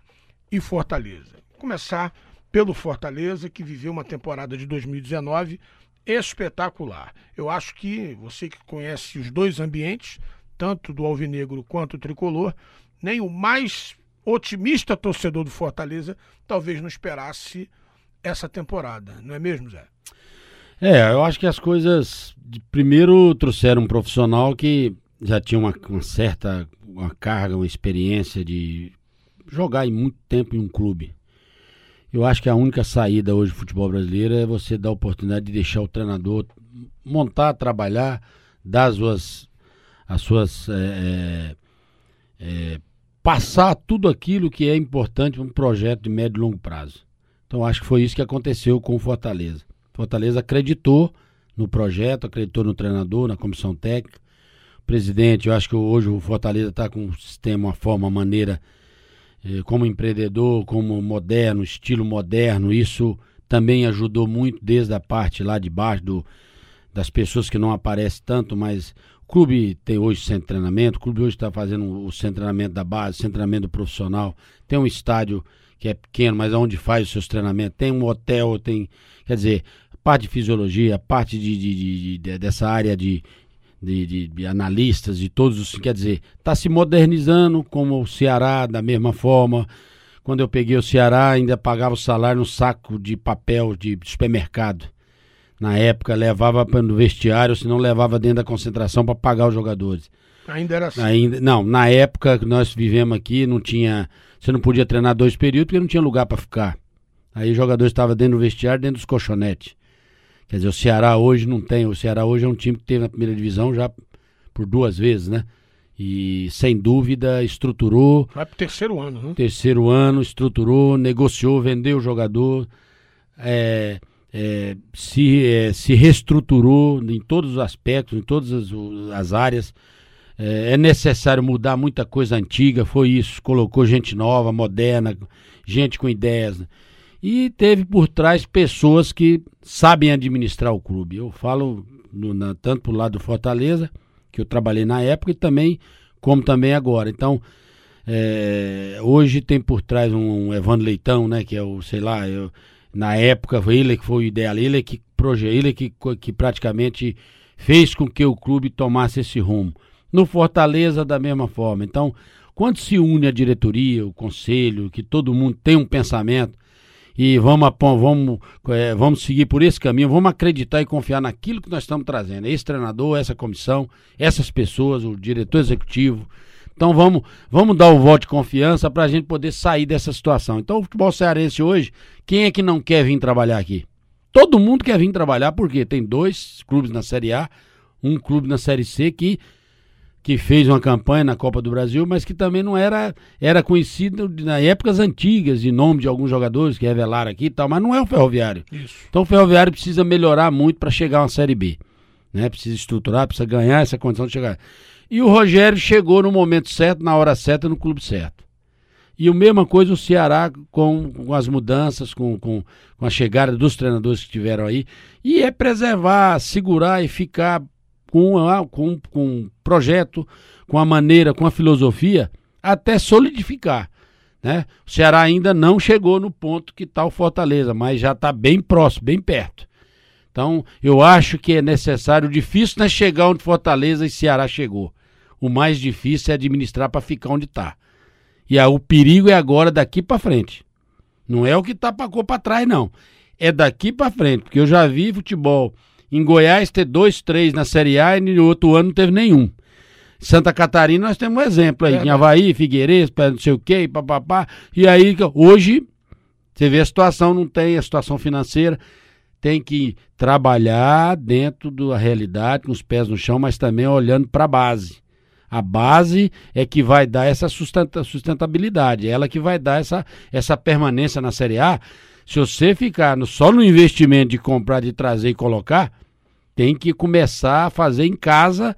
e Fortaleza. Começar pelo Fortaleza, que viveu uma temporada de 2019 espetacular. Eu acho que você que conhece os dois ambientes, tanto do Alvinegro quanto do Tricolor, nem o mais otimista torcedor do Fortaleza talvez não esperasse essa temporada, não é mesmo, Zé? É, eu acho que as coisas. Primeiro trouxeram um profissional que já tinha uma, uma certa uma carga, uma experiência de jogar em muito tempo em um clube. Eu acho que a única saída hoje do futebol brasileiro é você dar a oportunidade de deixar o treinador montar, trabalhar, dar as suas, as suas é, é, passar tudo aquilo que é importante para um projeto de médio e longo prazo. Então acho que foi isso que aconteceu com o Fortaleza. Fortaleza acreditou no projeto, acreditou no treinador, na comissão técnica. Presidente, eu acho que hoje o Fortaleza está com um sistema, uma forma, uma maneira, como empreendedor, como moderno, estilo moderno. Isso também ajudou muito desde a parte lá de baixo do, das pessoas que não aparecem tanto, mas clube tem hoje centro de treinamento, o clube hoje está fazendo o centro de treinamento da base, centro de treinamento profissional, tem um estádio que é pequeno, mas onde faz os seus treinamentos, tem um hotel, tem, quer dizer, parte de fisiologia, parte de, de, de, de dessa área de, de, de, analistas, de todos os, quer dizer, está se modernizando como o Ceará, da mesma forma. Quando eu peguei o Ceará, ainda pagava o salário no saco de papel de supermercado na época levava para o vestiário, se não levava dentro da concentração para pagar os jogadores. Ainda era assim? Ainda, não, na época que nós vivemos aqui, não tinha. Você não podia treinar dois períodos porque não tinha lugar para ficar. Aí o jogador estava dentro do vestiário, dentro dos colchonetes. Quer dizer, o Ceará hoje não tem. O Ceará hoje é um time que teve na primeira divisão já por duas vezes, né? E sem dúvida estruturou. Vai pro terceiro ano, né? Terceiro ano, estruturou, negociou, vendeu o jogador. É, é, se, é, se reestruturou em todos os aspectos, em todas as, as áreas. É, é, necessário mudar muita coisa antiga, foi isso. Colocou gente nova, moderna, gente com ideias. Né? E teve por trás pessoas que sabem administrar o clube. Eu falo no, na, tanto pro lado do Fortaleza, que eu trabalhei na época, e também, como também agora. Então, é, hoje tem por trás um, um Evandro Leitão, né? Que é o, sei lá, eu, na época foi ele que foi o ideal, ele que ele que, que praticamente fez com que o clube tomasse esse rumo. No Fortaleza da mesma forma. Então, quando se une a diretoria, o conselho, que todo mundo tem um pensamento e vamos, vamos, é, vamos seguir por esse caminho, vamos acreditar e confiar naquilo que nós estamos trazendo. Esse treinador, essa comissão, essas pessoas, o diretor executivo, então vamos, vamos dar o voto de confiança para a gente poder sair dessa situação. Então o futebol cearense hoje, quem é que não quer vir trabalhar aqui? Todo mundo quer vir trabalhar porque tem dois clubes na Série A, um clube na Série C que que fez uma campanha na Copa do Brasil, mas que também não era era conhecido na épocas antigas, de nome de alguns jogadores que revelaram aqui e tal, mas não é o Ferroviário. Isso. Então o Ferroviário precisa melhorar muito para chegar a uma Série B. Né? Precisa estruturar, precisa ganhar essa condição de chegar. E o Rogério chegou no momento certo, na hora certa, no clube certo. E a mesma coisa o Ceará com, com as mudanças, com, com, com a chegada dos treinadores que tiveram aí. E é preservar, segurar e ficar com, a, com, com projeto, com a maneira, com a filosofia, até solidificar. Né? O Ceará ainda não chegou no ponto que está o Fortaleza, mas já está bem próximo, bem perto. Então, eu acho que é necessário, difícil não é chegar onde Fortaleza e Ceará chegou. O mais difícil é administrar para ficar onde está. E aí, o perigo é agora daqui para frente. Não é o que está para trás, não. É daqui para frente, porque eu já vi futebol em Goiás ter dois, três na Série A e no outro ano não teve nenhum. Santa Catarina nós temos um exemplo aí, é, em Havaí, Figueirense, não sei o quê, papapá. E aí, hoje, você vê a situação, não tem a situação financeira, tem que trabalhar dentro da realidade, com os pés no chão, mas também olhando para a base. A base é que vai dar essa sustentabilidade, ela que vai dar essa, essa permanência na Série A. Se você ficar no, só no investimento de comprar, de trazer e colocar, tem que começar a fazer em casa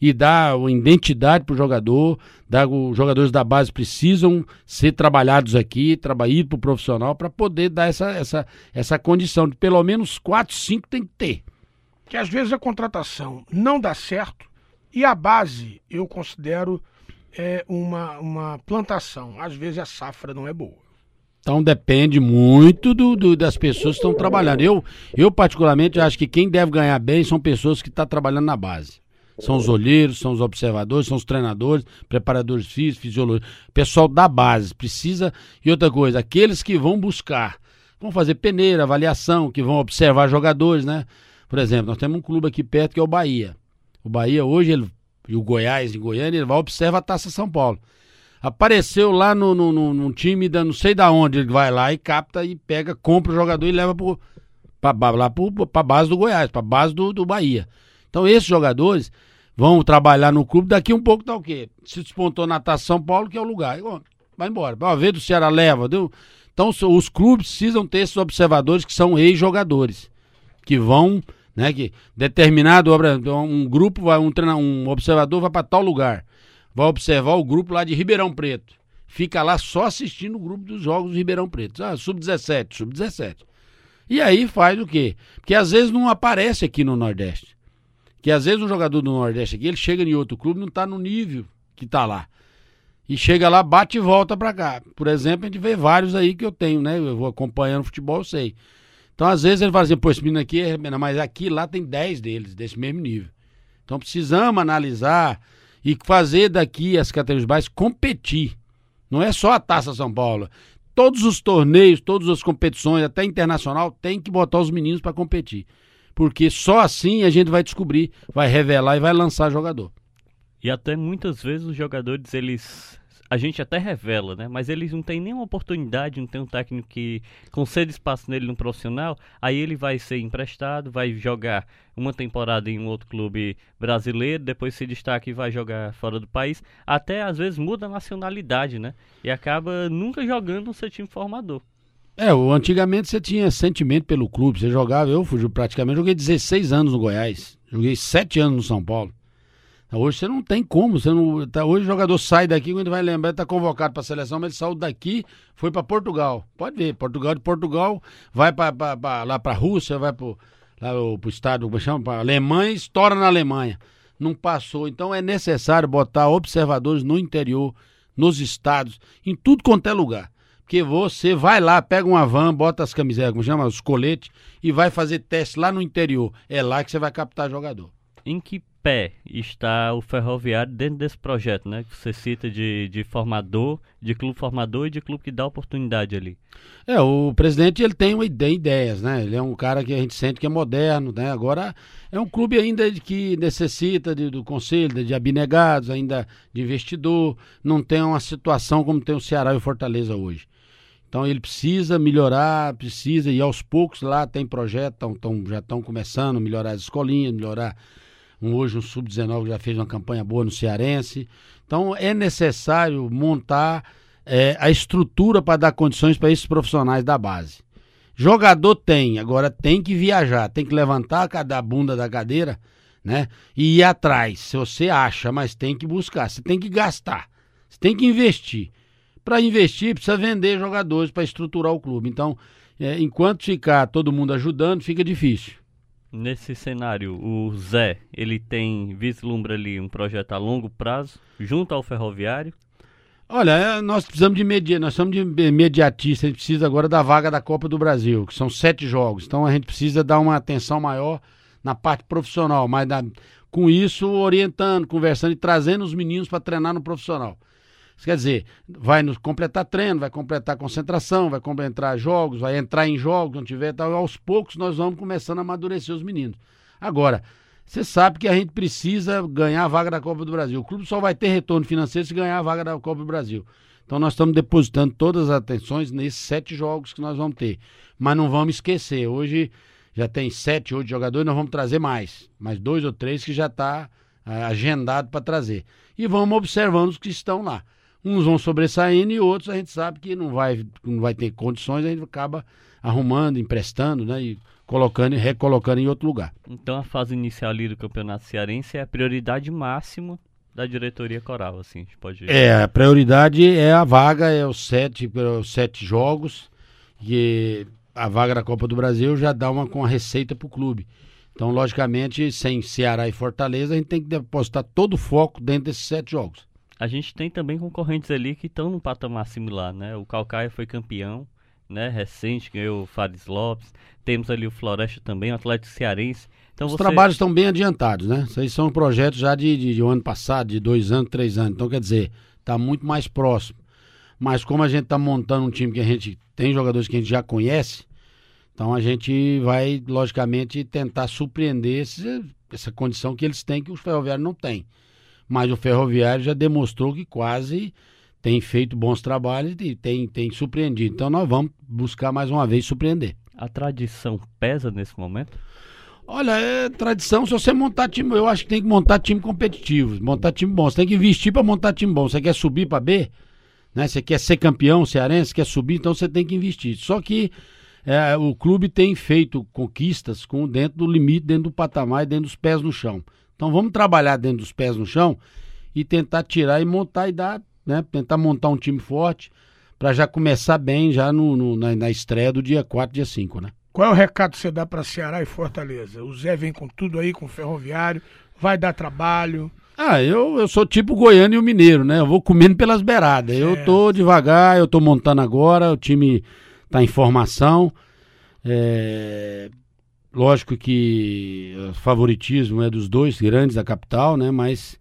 e dar uma identidade para o jogador. Dar, os jogadores da base precisam ser trabalhados aqui, trabalhar para o profissional, para poder dar essa, essa, essa condição de pelo menos 4, 5 tem que ter. Que às vezes a contratação não dá certo e a base eu considero é, uma, uma plantação. Às vezes a safra não é boa. Então depende muito do, do, das pessoas que estão trabalhando. Eu, eu, particularmente, acho que quem deve ganhar bem são pessoas que estão tá trabalhando na base. São os olheiros, são os observadores, são os treinadores, preparadores físicos, fisiologistas. Pessoal da base precisa. E outra coisa, aqueles que vão buscar, vão fazer peneira, avaliação, que vão observar jogadores, né? Por exemplo, nós temos um clube aqui perto que é o Bahia. O Bahia hoje, ele, e o Goiás em Goiânia, ele vai observar a Taça São Paulo apareceu lá no, no, no, no, time da não sei da onde, ele vai lá e capta e pega, compra o jogador e leva pro, pra, lá pro, pra base do Goiás, pra base do, do Bahia. Então esses jogadores vão trabalhar no clube, daqui um pouco tá o quê? Se despontou na Taça São Paulo, que é o lugar. Vai embora. Vai ver do Ceará leva. Deu? Então os clubes precisam ter esses observadores que são ex-jogadores, que vão, né, que determinado um grupo vai um, um observador vai para tal lugar vai observar o grupo lá de Ribeirão Preto. Fica lá só assistindo o grupo dos jogos do Ribeirão Preto. Ah, sub-17, sub-17. E aí faz o quê? Porque às vezes não aparece aqui no Nordeste. Que às vezes um jogador do Nordeste aqui, ele chega em outro clube, não está no nível que está lá. E chega lá, bate e volta para cá. Por exemplo, a gente vê vários aí que eu tenho, né? Eu vou acompanhando futebol, eu sei. Então, às vezes, ele fala assim, pô, esse menino aqui é... Mas aqui, lá tem 10 deles, desse mesmo nível. Então, precisamos analisar e fazer daqui as categorias baixas competir. Não é só a Taça São Paulo. Todos os torneios, todas as competições, até internacional, tem que botar os meninos para competir. Porque só assim a gente vai descobrir, vai revelar e vai lançar jogador. E até muitas vezes os jogadores eles a gente até revela, né? Mas eles não têm nenhuma oportunidade, não tem um técnico que concede espaço nele no profissional, aí ele vai ser emprestado, vai jogar uma temporada em um outro clube brasileiro, depois se destaca e vai jogar fora do país, até às vezes muda a nacionalidade, né? E acaba nunca jogando no seu time formador. É, antigamente você tinha sentimento pelo clube, você jogava, eu fui praticamente, joguei 16 anos no Goiás, joguei 7 anos no São Paulo. Hoje você não tem como. Você não, tá, hoje o jogador sai daqui, quando vai lembrar, está convocado para a seleção, mas ele saiu daqui, foi para Portugal. Pode ver, Portugal de Portugal, vai pra, pra, pra lá para a Rússia, vai para o estado, como chama? Para Alemanha, estoura na Alemanha. Não passou. Então é necessário botar observadores no interior, nos estados, em tudo quanto é lugar. Porque você vai lá, pega uma van, bota as camisetas, como chama? Os coletes, e vai fazer teste lá no interior. É lá que você vai captar jogador. Em que pé está o Ferroviário dentro desse projeto, né? Que você cita de, de formador, de clube formador e de clube que dá oportunidade ali. É, o presidente ele tem uma ideia, ideias, né? Ele é um cara que a gente sente que é moderno, né? Agora é um clube ainda que necessita de, do conselho, de abnegados, ainda de investidor, não tem uma situação como tem o Ceará e o Fortaleza hoje. Então ele precisa melhorar, precisa, e aos poucos lá tem projeto, tão, tão, já estão começando a melhorar as escolinhas, melhorar um, hoje um sub-19 já fez uma campanha boa no Cearense. Então é necessário montar é, a estrutura para dar condições para esses profissionais da base. Jogador tem, agora tem que viajar, tem que levantar a bunda da cadeira, né? E ir atrás. Se você acha, mas tem que buscar, você tem que gastar, você tem que investir. Para investir, precisa vender jogadores para estruturar o clube. Então, é, enquanto ficar todo mundo ajudando, fica difícil. Nesse cenário, o Zé, ele tem, vislumbra ali um projeto a longo prazo, junto ao ferroviário? Olha, é, nós precisamos de media, nós somos de imediatista, a gente precisa agora da vaga da Copa do Brasil, que são sete jogos. Então a gente precisa dar uma atenção maior na parte profissional, mas da, com isso orientando, conversando e trazendo os meninos para treinar no profissional. Quer dizer, vai nos completar treino, vai completar concentração, vai completar jogos, vai entrar em jogos, não tiver tal. Aos poucos nós vamos começando a amadurecer os meninos. Agora, você sabe que a gente precisa ganhar a vaga da Copa do Brasil. O clube só vai ter retorno financeiro se ganhar a vaga da Copa do Brasil. Então nós estamos depositando todas as atenções nesses sete jogos que nós vamos ter. Mas não vamos esquecer, hoje já tem sete, oito jogadores, nós vamos trazer mais. Mais dois ou três que já está é, agendado para trazer. E vamos observando os que estão lá. Uns vão sobressaindo e outros a gente sabe que não vai, não vai ter condições, a gente acaba arrumando, emprestando, né? E colocando e recolocando em outro lugar. Então a fase inicial ali do Campeonato Cearense é a prioridade máxima da diretoria coral, assim, a gente pode... É, a prioridade é a vaga, é os sete, os sete jogos, e a vaga da Copa do Brasil já dá uma com a receita para o clube. Então, logicamente, sem Ceará e Fortaleza, a gente tem que depositar todo o foco dentro desses sete jogos. A gente tem também concorrentes ali que estão num patamar similar, né? O Calcaia foi campeão, né, recente, ganhou o Fares Lopes. Temos ali o Floresta também, o Atlético Cearense. Então Os você... trabalhos estão bem adiantados, né? Isso aí são projetos já de, de, de um ano passado, de dois anos, três anos. Então, quer dizer, está muito mais próximo. Mas como a gente está montando um time que a gente tem jogadores que a gente já conhece, então a gente vai, logicamente, tentar surpreender esse, essa condição que eles têm que os ferroviários não têm. Mas o ferroviário já demonstrou que quase tem feito bons trabalhos e tem, tem surpreendido. Então nós vamos buscar mais uma vez surpreender. A tradição pesa nesse momento? Olha, é tradição se você montar time. Eu acho que tem que montar time competitivo, montar time bom. Você tem que investir para montar time bom. Você quer subir para B, né? Você quer ser campeão cearense, quer subir, então você tem que investir. Só que é, o clube tem feito conquistas com dentro do limite, dentro do patamar e dentro dos pés no chão. Então vamos trabalhar dentro dos pés no chão e tentar tirar e montar e dar né? Tentar montar um time forte para já começar bem já no, no na, na, estreia do dia 4, dia 5, né? Qual é o recado que você dá para Ceará e Fortaleza? O Zé vem com tudo aí, com o Ferroviário, vai dar trabalho. Ah, eu, eu sou tipo goiano e o mineiro, né? Eu vou comendo pelas beiradas. Certo. Eu tô devagar, eu tô montando agora, o time tá em formação. É... Lógico que o favoritismo é dos dois grandes da capital, né? Mas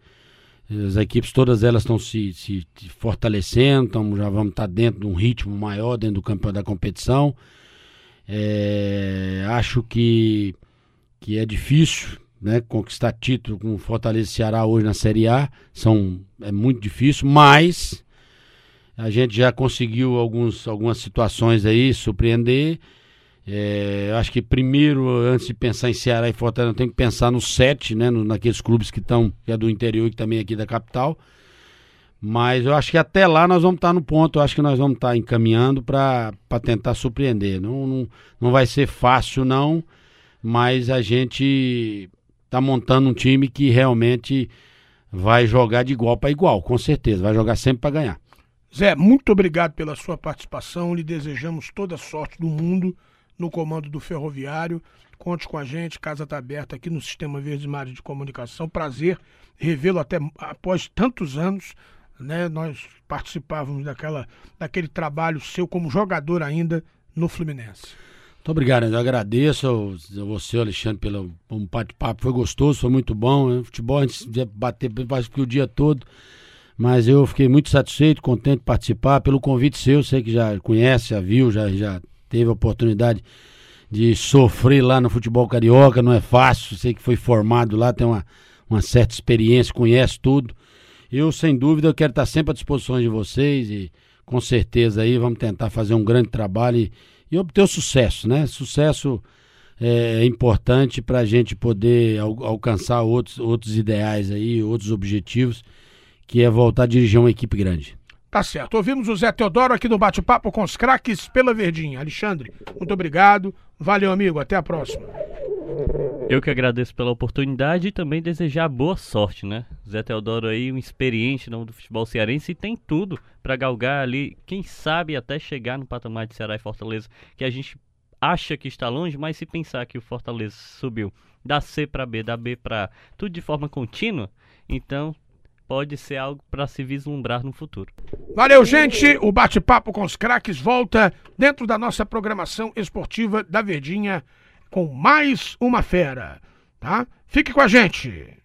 as equipes todas elas estão se, se, fortalecendo, já vamos estar dentro de um ritmo maior dentro do campeão da competição. É, acho que, que é difícil né, conquistar título com Fortaleza e Ceará hoje na Série A. São, é muito difícil, mas a gente já conseguiu alguns, algumas situações aí surpreender. É, acho que primeiro, antes de pensar em Ceará e Fortaleza, tem que pensar no sete, né? No, naqueles clubes que estão, que é do interior e também é aqui da capital. Mas eu acho que até lá nós vamos estar no ponto, eu acho que nós vamos estar encaminhando para tentar surpreender. Não, não, não vai ser fácil, não, mas a gente está montando um time que realmente vai jogar de igual para igual, com certeza, vai jogar sempre para ganhar. Zé, muito obrigado pela sua participação, lhe desejamos toda a sorte do mundo no comando do Ferroviário. Conte com a gente, casa está aberta aqui no Sistema Verde Mares de Comunicação. Prazer revê-lo até após tantos anos. Né? Nós participávamos daquela, daquele trabalho seu como jogador ainda no Fluminense. Muito obrigado, eu agradeço a você, Alexandre, pelo um bate-papo. Foi gostoso, foi muito bom. Né? Futebol a gente bater o dia todo. Mas eu fiquei muito satisfeito, contente de participar. Pelo convite seu, sei que já conhece, já viu, já, já teve a oportunidade de sofrer lá no futebol carioca, não é fácil, sei que foi formado lá, tem uma, uma certa experiência, conhece tudo. Eu, sem dúvida, eu quero estar sempre à disposição de vocês e com certeza aí vamos tentar fazer um grande trabalho e, e obter o sucesso, né? Sucesso é, importante para a gente poder al alcançar outros, outros ideais aí, outros objetivos, que é voltar a dirigir uma equipe grande. Tá certo. Ouvimos o Zé Teodoro aqui no bate-papo com os craques pela Verdinha. Alexandre, muito obrigado. Valeu, amigo. Até a próxima. Eu que agradeço pela oportunidade e também desejar boa sorte, né? Zé Teodoro aí, um experiente no do futebol cearense e tem tudo para galgar ali, quem sabe até chegar no patamar de Ceará e Fortaleza, que a gente acha que está longe, mas se pensar que o Fortaleza subiu da C para B, da B para tudo de forma contínua, então pode ser algo para se vislumbrar no futuro. Valeu, gente. O bate-papo com os craques volta dentro da nossa programação esportiva da Verdinha com mais uma fera, tá? Fique com a gente.